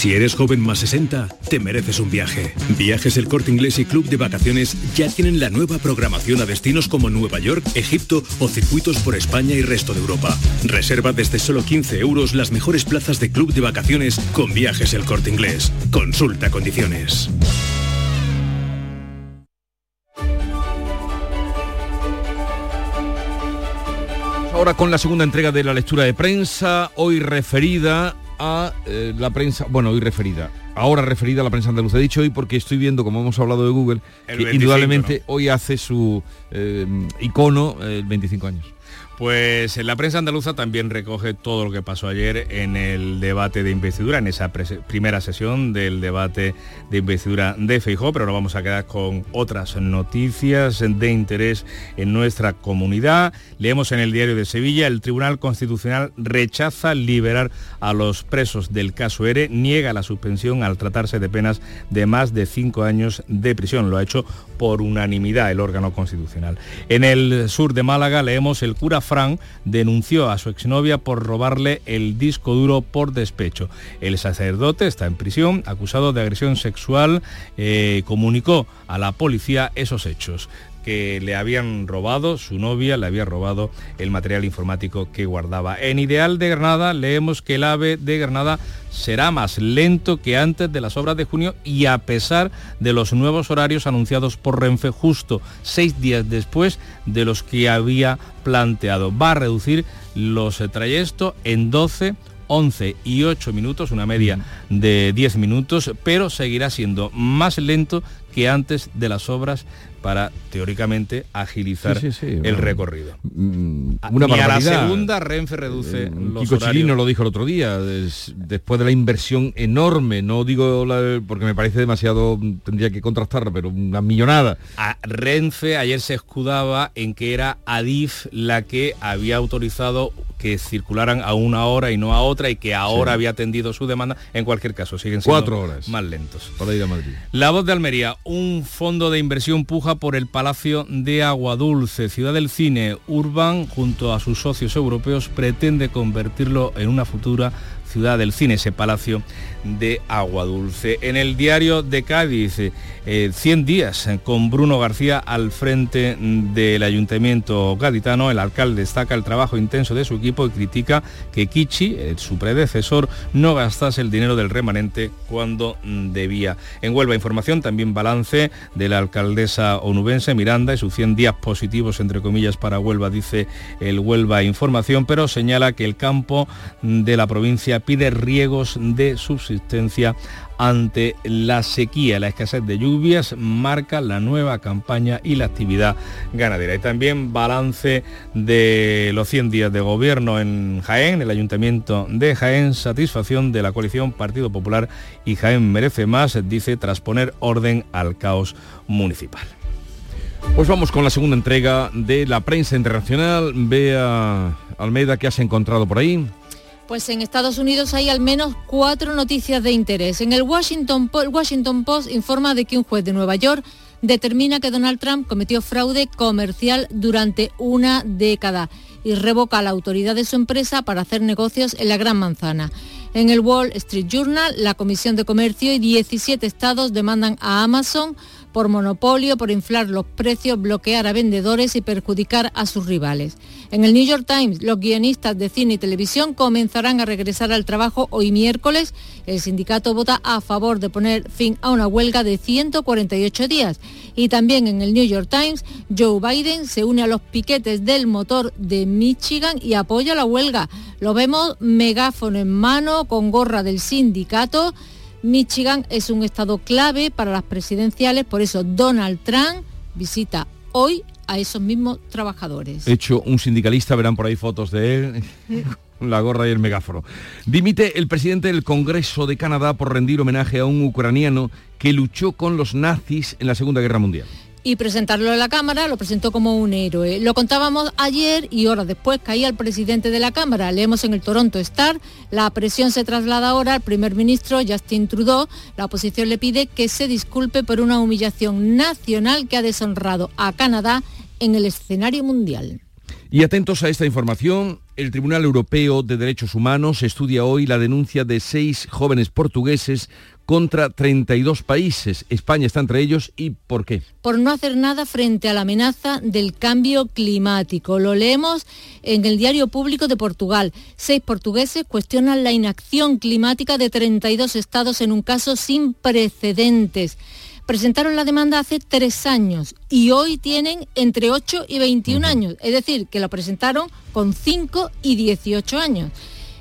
Si eres joven más 60, te mereces un viaje. Viajes El Corte Inglés y Club de Vacaciones ya tienen la nueva programación a destinos como Nueva York, Egipto o circuitos por España y resto de Europa. Reserva desde solo 15 euros las mejores plazas de Club de Vacaciones con Viajes El Corte Inglés. Consulta condiciones. Ahora con la segunda entrega de la lectura de prensa, hoy referida a eh, la prensa, bueno, hoy referida, ahora referida a la prensa andaluza. He dicho hoy porque estoy viendo, como hemos hablado de Google, El que 25, indudablemente hoy hace su eh, icono el 25 años. Pues la prensa andaluza también recoge todo lo que pasó ayer en el debate de investidura, en esa primera sesión del debate de investidura de Feijó, pero nos vamos a quedar con otras noticias de interés en nuestra comunidad. Leemos en el diario de Sevilla, el Tribunal Constitucional rechaza liberar a los presos del caso ERE, niega la suspensión al tratarse de penas de más de cinco años de prisión. Lo ha hecho por unanimidad el órgano constitucional. En el sur de Málaga leemos el cura Fran denunció a su exnovia por robarle el disco duro por despecho. El sacerdote está en prisión, acusado de agresión sexual, eh, comunicó a la policía esos hechos que le habían robado, su novia le había robado el material informático que guardaba. En Ideal de Granada leemos que el AVE de Granada será más lento que antes de las obras de junio y a pesar de los nuevos horarios anunciados por Renfe justo seis días después de los que había planteado. Va a reducir los eh, trayectos en 12 11 y 8 minutos, una media de 10 minutos, pero seguirá siendo más lento que antes de las obras para, teóricamente, agilizar Sí, sí, sí, el recorrido. una Ni a la segunda Renfe reduce los Kiko horarios. Chilino lo dijo el otro día, des- después de la inversión enorme, no digo la- porque me parece demasiado, tendría que contrastarla, pero una millonada. A Renfe ayer se escudaba en que era Adif la que había autorizado que circularan a una hora y no a otra y que ahora había atendido su demanda. En cualquier caso, siguen siendo Cuatro horas. más lentos. Para ir a Madrid. La voz de Almería, un fondo de inversión puja por el Palacio de Agua Dulce. Ciudad del Cine, Urban, junto a sus socios europeos, pretende convertirlo en una futura ciudad del cine, ese palacio de Agua Dulce. En el diario de Cádiz, eh, 100 días eh, con Bruno García al frente del ayuntamiento gaditano. El alcalde destaca el trabajo intenso de su equipo y critica que Kichi, eh, su predecesor, no gastase el dinero del remanente cuando debía. En Huelva Información también balance de la alcaldesa onubense Miranda y sus 100 días positivos, entre comillas, para Huelva, dice el Huelva Información, pero señala que el campo de la provincia pide riegos de subsistencia ante la sequía. La escasez de lluvias marca la nueva campaña y la actividad ganadera. Y también balance de los 100 días de gobierno en Jaén, el Ayuntamiento de Jaén, satisfacción de la coalición Partido Popular y Jaén merece más, dice, tras poner orden al caos municipal. Pues vamos con la segunda entrega de la prensa internacional. Vea Almeida, ¿qué has encontrado por ahí? Pues en Estados Unidos hay al menos cuatro noticias de interés. En el Washington, Post informa de que un juez de Nueva York determina que Donald Trump cometió fraude comercial durante una década y revoca la autoridad de su empresa para hacer negocios en la Gran Manzana. En el Wall Street Journal, la Comisión de Comercio y 17 estados demandan a Amazon por monopolio, por inflar los precios, bloquear a vendedores y perjudicar a sus rivales. En el New York Times, los guionistas de cine y televisión comenzarán a regresar al trabajo hoy miércoles. El sindicato vota a favor de poner fin a una huelga de 148 días. Y también en el New York Times, Joe Biden se une a los piquetes del motor de Michigan y apoya la huelga. Lo vemos megáfono en mano, con gorra del sindicato. Michigan es un estado clave para las presidenciales, por eso Donald Trump visita hoy a esos mismos trabajadores. Hecho un sindicalista, verán por ahí fotos de él. [laughs] la gorra y el megáforo. Dimite el presidente del Congreso de Canadá por rendir homenaje a un ucraniano que luchó con los nazis en la Segunda Guerra Mundial y presentarlo en la Cámara lo presentó como un héroe. Lo contábamos ayer y horas después caía el presidente de la Cámara. Leemos en el Toronto Star. La presión se traslada ahora al primer ministro Justin Trudeau. La oposición le pide que se disculpe por una humillación nacional que ha deshonrado a Canadá en el escenario mundial. Y atentos a esta información, el Tribunal Europeo de Derechos Humanos estudia hoy la denuncia de seis jóvenes portugueses contra 32 países. España está entre ellos y ¿por qué? Por no hacer nada frente a la amenaza del cambio climático. Lo leemos en el Diario Público de Portugal. Seis portugueses cuestionan la inacción climática de 32 estados en un caso sin precedentes presentaron la demanda hace tres años y hoy tienen entre 8 y 21 años, es decir, que lo presentaron con 5 y 18 años.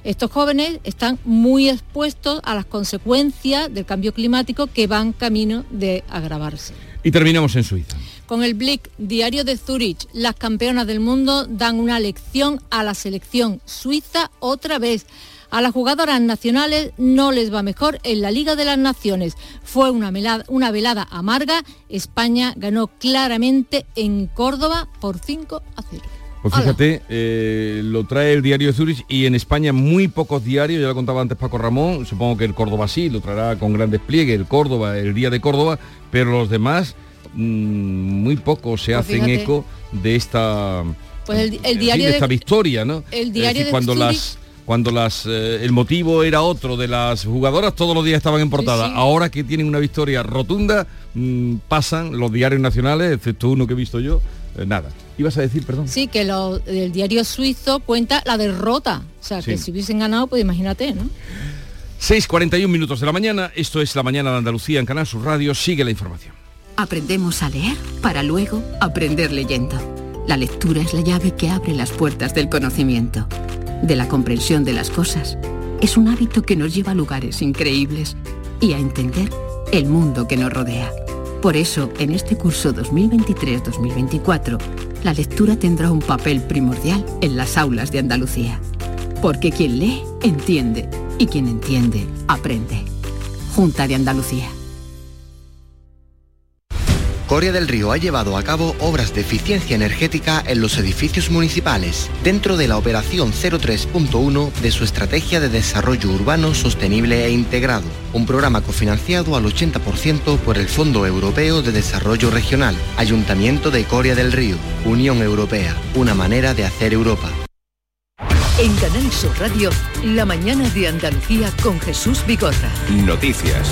Estos jóvenes están muy expuestos a las consecuencias del cambio climático que van camino de agravarse. Y terminamos en Suiza. Con el Blick, diario de Zurich, las campeonas del mundo dan una lección a la selección suiza otra vez. A las jugadoras nacionales no les va mejor en la Liga de las Naciones. Fue una, una velada amarga. España ganó claramente en Córdoba por 5 a 0. Pues fíjate, eh, lo trae el diario de Zurich y en España muy pocos diarios, ya lo contaba antes Paco Ramón, supongo que el Córdoba sí, lo traerá con gran despliegue, el Córdoba, el día de Córdoba, pero los demás mm, muy pocos se pues hacen eco de esta, pues el, diario de, esta victoria, ¿no? El diario de cuando las cuando las, eh, el motivo era otro de las jugadoras, todos los días estaban en portada. Ahora que tienen una victoria rotunda, mm, pasan los diarios nacionales, excepto uno que he visto yo, eh, nada. ¿Ibas a decir, perdón? Sí, que el diario suizo cuenta la derrota. O sea, que si hubiesen ganado, pues imagínate, ¿no? 6.41 minutos de la mañana, esto es La Mañana de Andalucía en Canal Sur Radio, sigue la información. Aprendemos a leer para luego aprender leyendo. La lectura es la llave que abre las puertas del conocimiento de la comprensión de las cosas, es un hábito que nos lleva a lugares increíbles y a entender el mundo que nos rodea. Por eso, en este curso 2023-2024, la lectura tendrá un papel primordial en las aulas de Andalucía. Porque quien lee, entiende, y quien entiende, aprende. Junta de Andalucía. Coria del Río ha llevado a cabo obras de eficiencia energética en los edificios municipales, dentro de la operación 03.1 de su estrategia de desarrollo urbano sostenible e integrado, un programa cofinanciado al 80% por el Fondo Europeo de Desarrollo Regional, Ayuntamiento de Coria del Río, Unión Europea, una manera de hacer Europa. En Canal Sur Radio, la mañana de Andalucía con Jesús Bigorra. Noticias.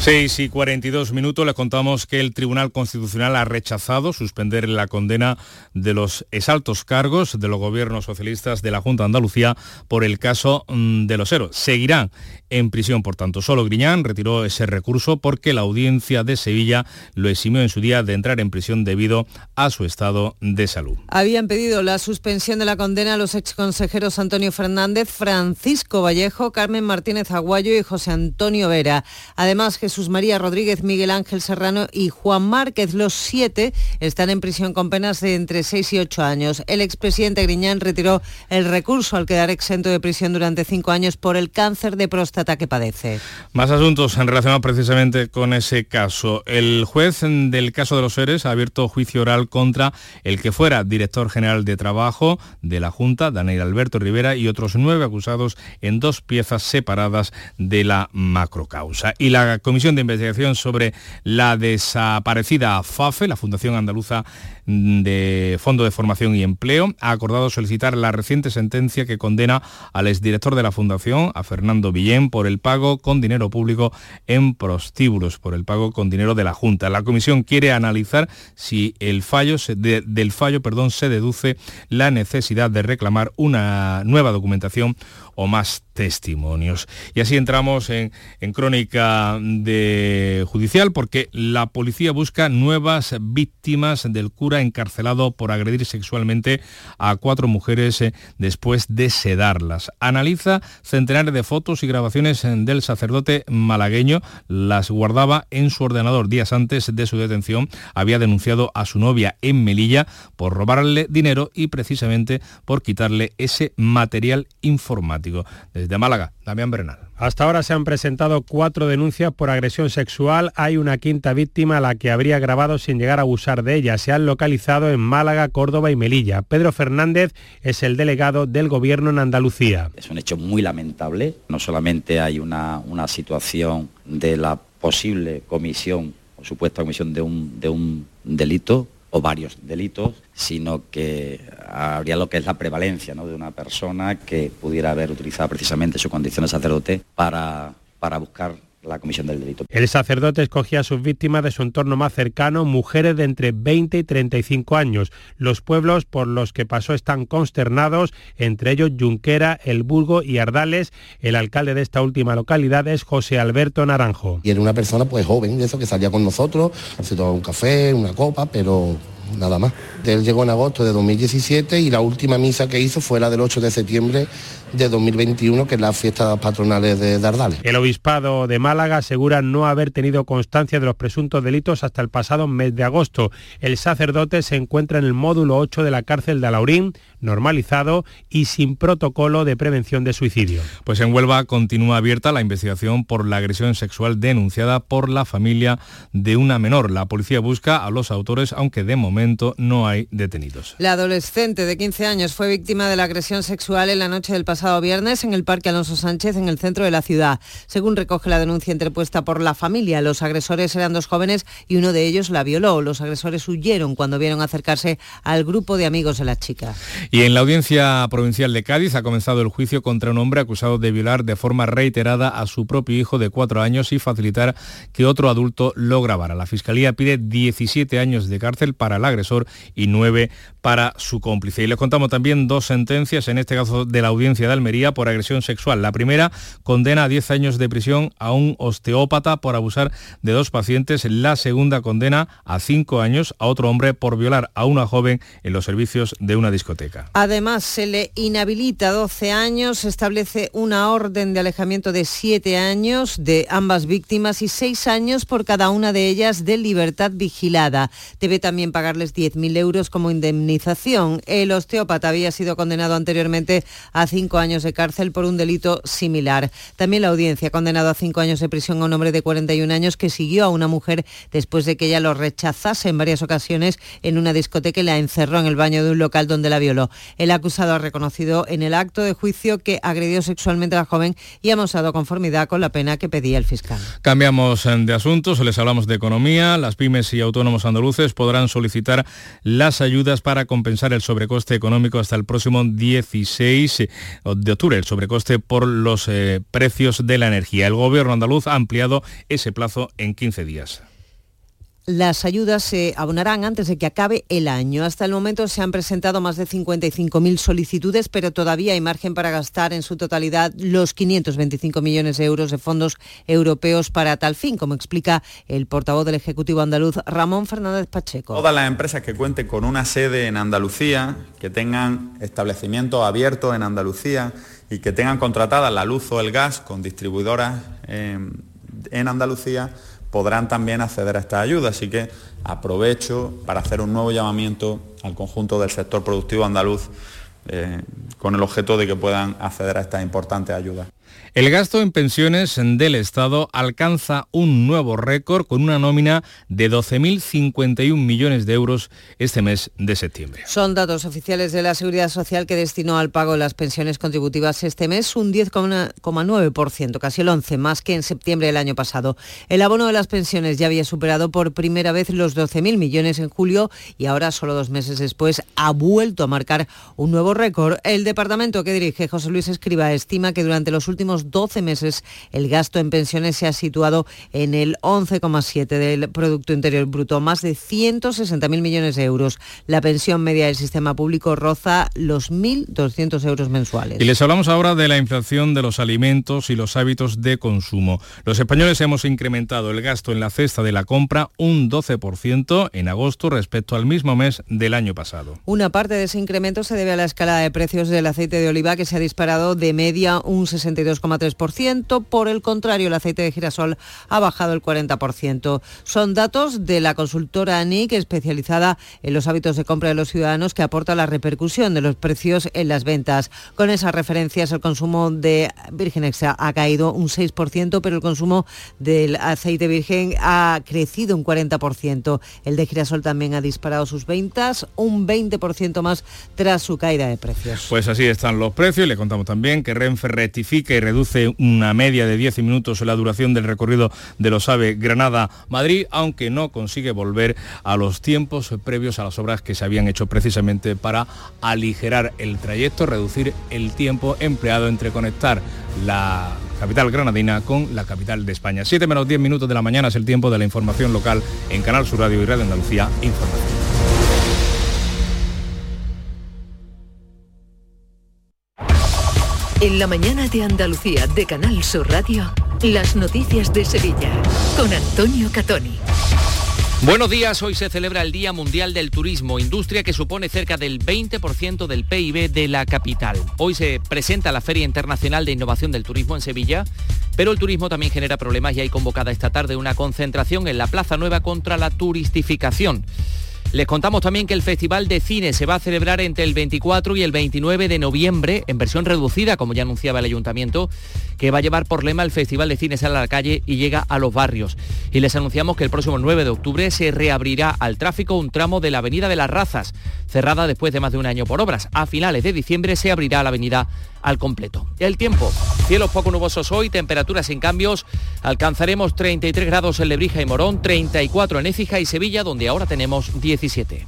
6 y 42 minutos le contamos que el Tribunal Constitucional ha rechazado suspender la condena de los exaltos cargos de los gobiernos socialistas de la Junta de Andalucía por el caso mm, de los héroes. Seguirán en prisión, por tanto. Solo Griñán retiró ese recurso porque la audiencia de Sevilla lo eximió en su día de entrar en prisión debido a su estado de salud. Habían pedido la suspensión de la condena a los exconsejeros Antonio Fernández, Francisco Vallejo, Carmen Martínez Aguayo y José Antonio Vera. Además, Jesús María Rodríguez, Miguel Ángel Serrano y Juan Márquez. Los siete están en prisión con penas de entre 6 y 8 años. El expresidente Griñán retiró el recurso al quedar exento de prisión durante cinco años por el cáncer de próstata que padece. Más asuntos en relación precisamente con ese caso. El juez del caso de los seres ha abierto juicio oral contra el que fuera director general de trabajo de la Junta, Daniel Alberto Rivera, y otros nueve acusados en dos piezas separadas de la macrocausa. Y la comisión Comisión de Investigación sobre la desaparecida FAFE, la Fundación Andaluza de Fondo de Formación y Empleo, ha acordado solicitar la reciente sentencia que condena al exdirector de la Fundación, a Fernando Villén, por el pago con dinero público en prostíbulos, por el pago con dinero de la Junta. La comisión quiere analizar si el fallo del fallo perdón, se deduce la necesidad de reclamar una nueva documentación o más testimonios. Y así entramos en, en crónica de judicial porque la policía busca nuevas víctimas del cura encarcelado por agredir sexualmente a cuatro mujeres eh, después de sedarlas. Analiza centenares de fotos y grabaciones eh, del sacerdote malagueño, las guardaba en su ordenador días antes de su detención. Había denunciado a su novia en Melilla por robarle dinero y precisamente por quitarle ese material informático. Desde Málaga, Damián Bernal. Hasta ahora se han presentado cuatro denuncias por agresión sexual. Hay una quinta víctima a la que habría grabado sin llegar a abusar de ella. Se han localizado en Málaga, Córdoba y Melilla. Pedro Fernández es el delegado del gobierno en Andalucía. Es un hecho muy lamentable. No solamente hay una, una situación de la posible comisión o supuesta comisión de un, de un delito o varios delitos, sino que habría lo que es la prevalencia de una persona que pudiera haber utilizado precisamente su condición de sacerdote para, para buscar la comisión del delito. El sacerdote escogía a sus víctimas de su entorno más cercano, mujeres de entre 20 y 35 años. Los pueblos por los que pasó están consternados, entre ellos Junquera, El Burgo y Ardales. El alcalde de esta última localidad es José Alberto Naranjo. Y era una persona pues joven, de eso que salía con nosotros, se tomaba un café, una copa, pero nada más. Él llegó en agosto de 2017 y la última misa que hizo fue la del 8 de septiembre de 2021, que es la fiesta patronales de Dardales. El obispado de Málaga asegura no haber tenido constancia de los presuntos delitos hasta el pasado mes de agosto. El sacerdote se encuentra en el módulo 8 de la cárcel de Alaurín, normalizado y sin protocolo de prevención de suicidio. Pues en Huelva continúa abierta la investigación por la agresión sexual denunciada por la familia de una menor. La policía busca a los autores, aunque de momento no hay detenidos. La adolescente de 15 años fue víctima de la agresión sexual en la noche del pasado viernes en el Parque Alonso Sánchez, en el centro de la ciudad. Según recoge la denuncia interpuesta por la familia, los agresores eran dos jóvenes y uno de ellos la violó. Los agresores huyeron cuando vieron acercarse al grupo de amigos de la chica. Y en la audiencia provincial de Cádiz ha comenzado el juicio contra un hombre acusado de violar de forma reiterada a su propio hijo de cuatro años y facilitar que otro adulto lo grabara. La Fiscalía pide 17 años de cárcel para el agresor y 9 para su cómplice. Y les contamos también dos sentencias, en este caso de la audiencia de Almería, por agresión sexual. La primera condena a 10 años de prisión a un osteópata por abusar de dos pacientes. La segunda condena a 5 años a otro hombre por violar a una joven en los servicios de una discoteca. Además, se le inhabilita 12 años, se establece una orden de alejamiento de 7 años de ambas víctimas y 6 años por cada una de ellas de libertad vigilada. Debe también pagarles 10.000 euros como indemnización. El osteópata había sido condenado anteriormente a 5 años de cárcel por un delito similar. También la audiencia ha condenado a 5 años de prisión a un hombre de 41 años que siguió a una mujer después de que ella lo rechazase en varias ocasiones en una discoteca y la encerró en el baño de un local donde la violó. El acusado ha reconocido en el acto de juicio que agredió sexualmente a la joven y ha mostrado conformidad con la pena que pedía el fiscal. Cambiamos eh, de asuntos, les hablamos de economía. Las pymes y autónomos andaluces podrán solicitar las ayudas para compensar el sobrecoste económico hasta el próximo 16 de octubre, el sobrecoste por los eh, precios de la energía. El gobierno andaluz ha ampliado ese plazo en 15 días. Las ayudas se abonarán antes de que acabe el año. Hasta el momento se han presentado más de 55.000 solicitudes, pero todavía hay margen para gastar en su totalidad los 525 millones de euros de fondos europeos para tal fin, como explica el portavoz del Ejecutivo andaluz, Ramón Fernández Pacheco. Todas las empresas que cuenten con una sede en Andalucía, que tengan establecimientos abiertos en Andalucía y que tengan contratada la luz o el gas con distribuidoras eh, en Andalucía, podrán también acceder a esta ayuda. Así que aprovecho para hacer un nuevo llamamiento al conjunto del sector productivo andaluz eh, con el objeto de que puedan acceder a estas importantes ayudas. El gasto en pensiones del Estado alcanza un nuevo récord con una nómina de 12.051 millones de euros este mes de septiembre. Son datos oficiales de la Seguridad Social que destinó al pago de las pensiones contributivas este mes un 10,9%, casi el 11%, más que en septiembre del año pasado. El abono de las pensiones ya había superado por primera vez los 12.000 millones en julio y ahora, solo dos meses después, ha vuelto a marcar un nuevo récord. El departamento que dirige José Luis Escriba estima que durante los últimos últimos 12 meses el gasto en pensiones se ha situado en el 11,7 del Producto Interior Bruto, más de 160.000 millones de euros. La pensión media del sistema público roza los 1.200 euros mensuales. Y les hablamos ahora de la inflación de los alimentos y los hábitos de consumo. Los españoles hemos incrementado el gasto en la cesta de la compra un 12% en agosto respecto al mismo mes del año pasado. Una parte de ese incremento se debe a la escalada de precios del aceite de oliva que se ha disparado de media un 62,3%. Por el contrario, el aceite de girasol ha bajado el 40%. Son datos de la consultora ANIC, especializada en los hábitos de compra de los ciudadanos, que aporta la repercusión de los precios en las ventas. Con esas referencias, el consumo de virgen extra ha caído un 6%, pero el consumo del aceite virgen ha crecido un 40%. El de girasol también ha disparado sus ventas un 20% más tras su caída de precios. Pues así están los precios. Le contamos también que Renfe rectifica y reduce una media de 10 minutos la duración del recorrido de los AVE Granada-Madrid, aunque no consigue volver a los tiempos previos a las obras que se habían hecho precisamente para aligerar el trayecto, reducir el tiempo empleado entre conectar la capital granadina con la capital de España. 7 menos 10 minutos de la mañana es el tiempo de la información local en Canal Sur Radio y Radio Andalucía Información. En la mañana de Andalucía de Canal Sur Radio, las noticias de Sevilla con Antonio Catoni. Buenos días, hoy se celebra el Día Mundial del Turismo, industria que supone cerca del 20% del PIB de la capital. Hoy se presenta la Feria Internacional de Innovación del Turismo en Sevilla, pero el turismo también genera problemas y hay convocada esta tarde una concentración en la Plaza Nueva contra la turistificación. Les contamos también que el Festival de Cine se va a celebrar entre el 24 y el 29 de noviembre en versión reducida, como ya anunciaba el ayuntamiento, que va a llevar por lema el Festival de Cine sale a la calle y llega a los barrios. Y les anunciamos que el próximo 9 de octubre se reabrirá al tráfico un tramo de la Avenida de las Razas, cerrada después de más de un año por obras. A finales de diciembre se abrirá la avenida al completo. El tiempo, cielos poco nubosos hoy, temperaturas sin cambios, alcanzaremos 33 grados en Lebrija y Morón, 34 en Écija y Sevilla, donde ahora tenemos 17.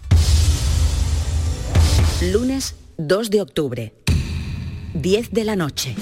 Lunes 2 de octubre, 10 de la noche.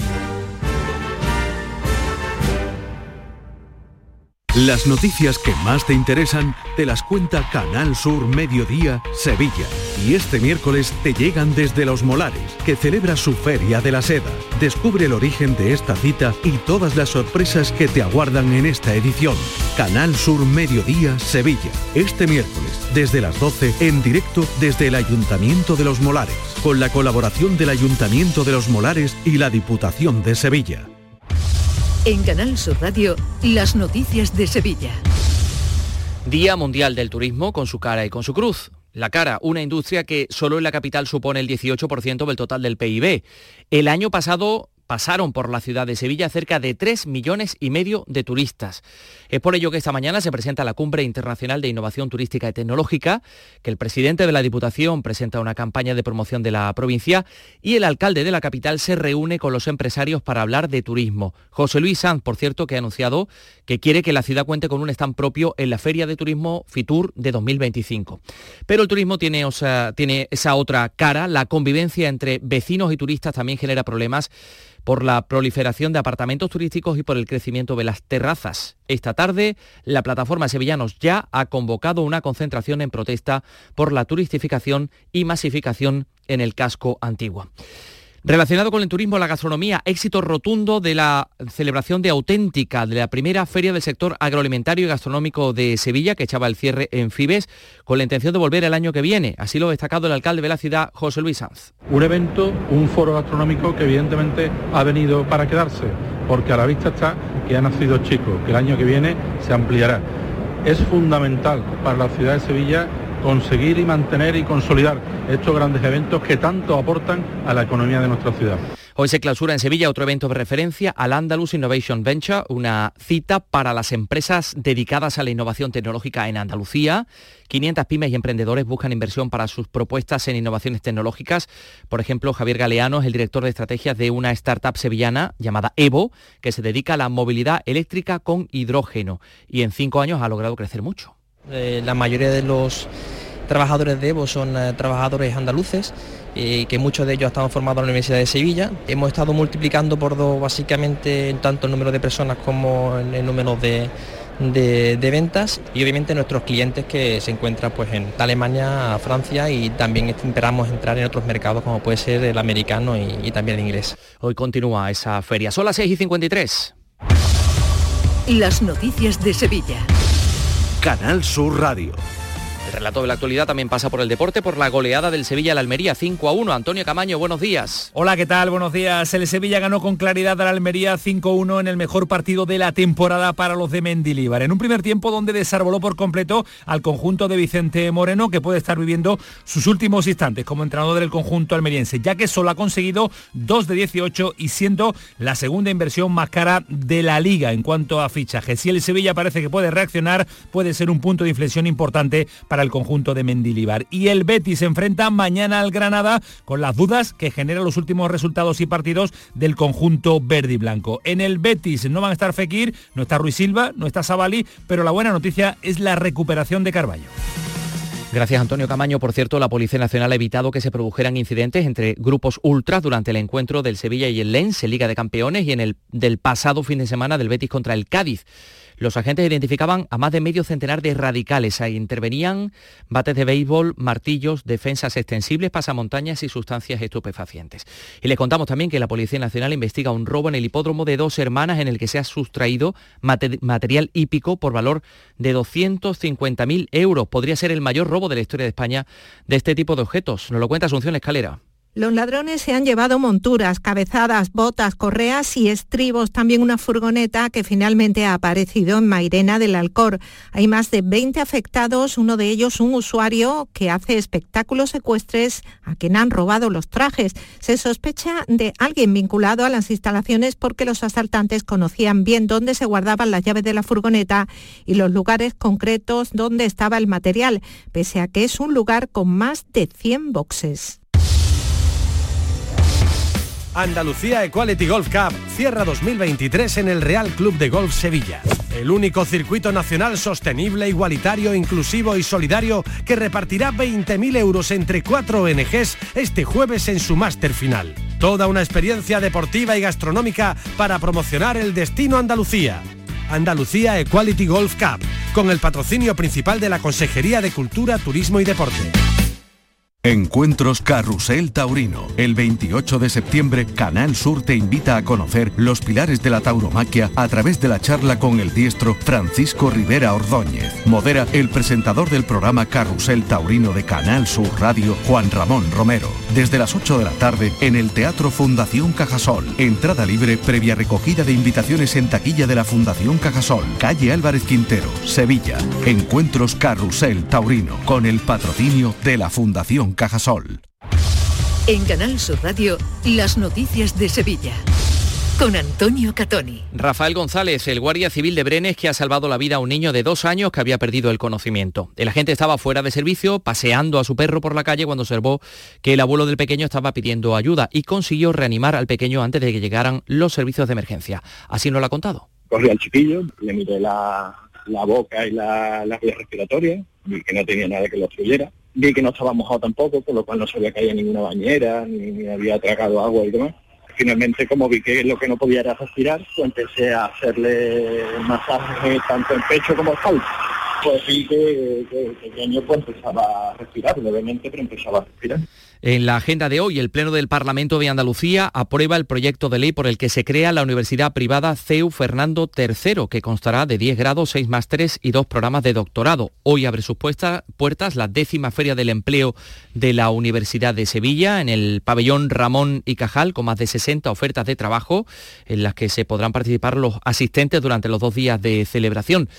Las noticias que más te interesan te las cuenta Canal Sur Mediodía Sevilla. Y este miércoles te llegan desde Los Molares, que celebra su Feria de la Seda. Descubre el origen de esta cita y todas las sorpresas que te aguardan en esta edición. Canal Sur Mediodía Sevilla. Este miércoles, desde las 12, en directo desde el Ayuntamiento de Los Molares, con la colaboración del Ayuntamiento de Los Molares y la Diputación de Sevilla. En Canal Sur Radio, las noticias de Sevilla. Día Mundial del Turismo con su cara y con su cruz. La cara, una industria que solo en la capital supone el 18% del total del PIB. El año pasado pasaron por la ciudad de Sevilla cerca de 3 millones y medio de turistas. Es por ello que esta mañana se presenta la Cumbre Internacional de Innovación Turística y Tecnológica, que el presidente de la Diputación presenta una campaña de promoción de la provincia y el alcalde de la capital se reúne con los empresarios para hablar de turismo. José Luis Sanz, por cierto, que ha anunciado que quiere que la ciudad cuente con un stand propio en la Feria de Turismo Fitur de 2025. Pero el turismo tiene, o sea, tiene esa otra cara, la convivencia entre vecinos y turistas también genera problemas por la proliferación de apartamentos turísticos y por el crecimiento de las terrazas. Esta tarde, la plataforma Sevillanos Ya ha convocado una concentración en protesta por la turistificación y masificación en el casco antiguo. Relacionado con el turismo, la gastronomía, éxito rotundo de la celebración de Auténtica, de la primera feria del sector agroalimentario y gastronómico de Sevilla, que echaba el cierre en Fibes, con la intención de volver el año que viene. Así lo ha destacado el alcalde de la ciudad, José Luis Sanz. Un evento, un foro gastronómico que evidentemente ha venido para quedarse, porque a la vista está que ha nacido chico, que el año que viene se ampliará. Es fundamental para la ciudad de Sevilla conseguir y mantener y consolidar estos grandes eventos que tanto aportan a la economía de nuestra ciudad. Hoy se clausura en Sevilla otro evento de referencia al Andalus Innovation Venture, una cita para las empresas dedicadas a la innovación tecnológica en Andalucía. 500 pymes y emprendedores buscan inversión para sus propuestas en innovaciones tecnológicas. Por ejemplo, Javier Galeano es el director de estrategias de una startup sevillana llamada Evo, que se dedica a la movilidad eléctrica con hidrógeno y en cinco años ha logrado crecer mucho. Eh, la mayoría de los trabajadores de Evo son eh, trabajadores andaluces, y que muchos de ellos están formados en la Universidad de Sevilla. Hemos estado multiplicando por dos básicamente tanto el número de personas como el número de, de, ventas y obviamente nuestros clientes que se encuentran pues en Alemania, Francia y también esperamos entrar en otros mercados como puede ser el americano y, y también el inglés. Hoy continúa esa feria. Son las 6 y 53. Las noticias de Sevilla. Canal Sur Radio. El relato de la actualidad también pasa por el deporte, por la goleada del Sevilla al Almería 5 a 1. Antonio Camaño, buenos días. Hola, ¿qué tal? Buenos días. El Sevilla ganó con claridad al Almería 5-1 en el mejor partido de la temporada para los de Mendilíbar. En un primer tiempo donde desarboló por completo al conjunto de Vicente Moreno, que puede estar viviendo sus últimos instantes como entrenador del conjunto almeriense, ya que solo ha conseguido 2 de 18 y siendo la segunda inversión más cara de la liga en cuanto a fichaje. Si el Sevilla parece que puede reaccionar, puede ser un punto de inflexión importante para el conjunto de Mendilibar. Y el Betis se enfrenta mañana al Granada con las dudas que generan los últimos resultados y partidos del conjunto verde y blanco. En el Betis no van a estar Fekir, no está Ruiz Silva, no está Sabali, pero la buena noticia es la recuperación de Carballo. Gracias Antonio Camaño. Por cierto, la Policía Nacional ha evitado que se produjeran incidentes entre grupos ultras durante el encuentro del Sevilla y el Lens en Liga de Campeones y en el del pasado fin de semana del Betis contra el Cádiz. Los agentes identificaban a más de medio centenar de radicales. Ahí intervenían bates de béisbol, martillos, defensas extensibles, pasamontañas y sustancias estupefacientes. Y les contamos también que la Policía Nacional investiga un robo en el hipódromo de dos hermanas en el que se ha sustraído material hípico por valor de 250.000 euros. Podría ser el mayor robo de la historia de España de este tipo de objetos. Nos lo cuenta Asunción Escalera. Los ladrones se han llevado monturas, cabezadas, botas, correas y estribos, también una furgoneta que finalmente ha aparecido en Mairena del Alcor. Hay más de 20 afectados, uno de ellos un usuario que hace espectáculos secuestres a quien han robado los trajes. Se sospecha de alguien vinculado a las instalaciones porque los asaltantes conocían bien dónde se guardaban las llaves de la furgoneta y los lugares concretos donde estaba el material, pese a que es un lugar con más de 100 boxes. Andalucía Equality Golf Cup cierra 2023 en el Real Club de Golf Sevilla. El único circuito nacional sostenible, igualitario, inclusivo y solidario que repartirá 20.000 euros entre cuatro ONGs este jueves en su máster final. Toda una experiencia deportiva y gastronómica para promocionar el destino Andalucía. Andalucía Equality Golf Cup, con el patrocinio principal de la Consejería de Cultura, Turismo y Deporte. Encuentros Carrusel Taurino. El 28 de septiembre, Canal Sur te invita a conocer los pilares de la tauromaquia a través de la charla con el diestro Francisco Rivera Ordóñez. Modera el presentador del programa Carrusel Taurino de Canal Sur Radio, Juan Ramón Romero. Desde las 8 de la tarde en el Teatro Fundación Cajasol. Entrada libre previa recogida de invitaciones en taquilla de la Fundación Cajasol. Calle Álvarez Quintero, Sevilla. Encuentros Carrusel Taurino con el patrocinio de la Fundación Cajasol. En Canal Sur Radio, las noticias de Sevilla. Con Antonio Catoni. Rafael González, el guardia civil de Brenes que ha salvado la vida a un niño de dos años que había perdido el conocimiento. El agente estaba fuera de servicio, paseando a su perro por la calle cuando observó que el abuelo del pequeño estaba pidiendo ayuda y consiguió reanimar al pequeño antes de que llegaran los servicios de emergencia. Así nos lo ha contado. Corrí al chiquillo, le miré la, boca y la, la vía respiratoria, y que no tenía nada que lo obstruyera vi que no estaba mojado tampoco, por lo cual no se había ninguna bañera, ni, había tragado agua y demás. Finalmente, como vi que lo que no podía era respirar, pues empecé a hacerle masaje tanto en pecho como espalda. Pues vi que, que, el pequeño pues empezaba a respirar, levemente, pero empezaba a respirar. En la agenda de hoy, el Pleno del Parlamento de Andalucía aprueba el proyecto de ley por el que se crea la Universidad Privada CEU Fernando III, que constará de 10 grados, 6 másteres y dos programas de doctorado. Hoy abre sus puertas la décima Feria del Empleo de la Universidad de Sevilla, en el pabellón Ramón y Cajal, con más de 60 ofertas de trabajo, en las que se podrán participar los asistentes durante los dos días de celebración.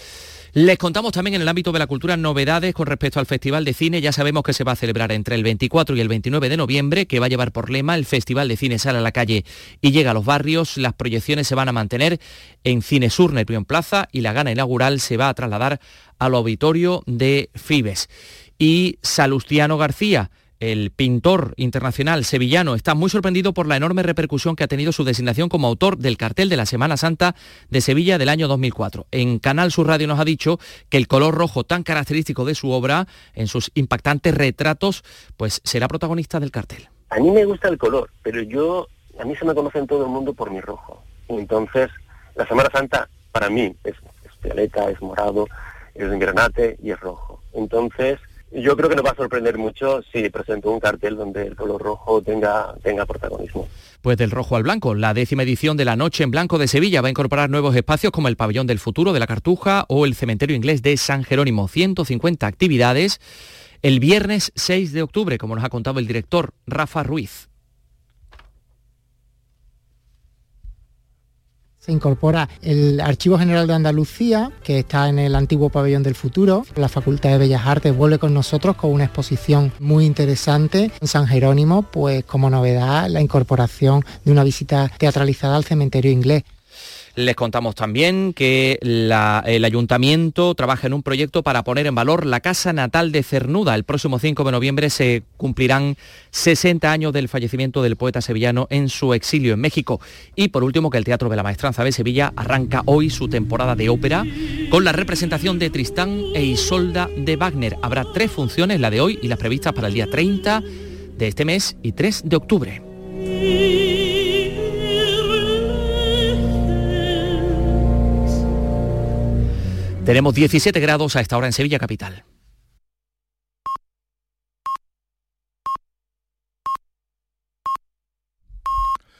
Les contamos también en el ámbito de la cultura novedades con respecto al Festival de Cine. Ya sabemos que se va a celebrar entre el 24 y el 29 de noviembre, que va a llevar por lema el Festival de Cine sale a la calle y llega a los barrios. Las proyecciones se van a mantener en Cine Sur, en Plaza, y la gana inaugural se va a trasladar al auditorio de Fibes. Y Salustiano García, El pintor internacional sevillano está muy sorprendido por la enorme repercusión que ha tenido su designación como autor del cartel de la Semana Santa de Sevilla del año 2004. En Canal Sur Radio nos ha dicho que el color rojo tan característico de su obra, en sus impactantes retratos, pues será protagonista del cartel. A mí me gusta el color, pero yo, a mí se me conoce en todo el mundo por mi rojo. Entonces, la Semana Santa para mí es, es violeta, es morado, es granate y es rojo. Entonces, yo creo que nos va a sorprender mucho si presento un cartel donde el color rojo tenga, tenga protagonismo. Pues del rojo al blanco, la décima edición de la Noche en Blanco de Sevilla va a incorporar nuevos espacios como el Pabellón del Futuro de la Cartuja o el Cementerio Inglés de San Jerónimo. 150 actividades el viernes 6 de octubre, como nos ha contado el director Rafa Ruiz. Incorpora el Archivo General de Andalucía, que está en el antiguo pabellón del futuro. La Facultad de Bellas Artes vuelve con nosotros con una exposición muy interesante. En San Jerónimo, pues como novedad, la incorporación de una visita teatralizada al cementerio inglés. Les contamos también que el ayuntamiento trabaja en un proyecto para poner en valor la casa natal de Cernuda. El próximo 5 de noviembre se cumplirán 60 años del fallecimiento del poeta sevillano en su exilio en México. Y por último que el Teatro de la Maestranza de Sevilla arranca hoy su temporada de ópera con la representación de Tristán e Isolda de Wagner. Habrá tres funciones, la de hoy y las previstas para el día 30 de este mes y 3 de octubre. Tenemos 17 grados a esta hora en Sevilla Capital.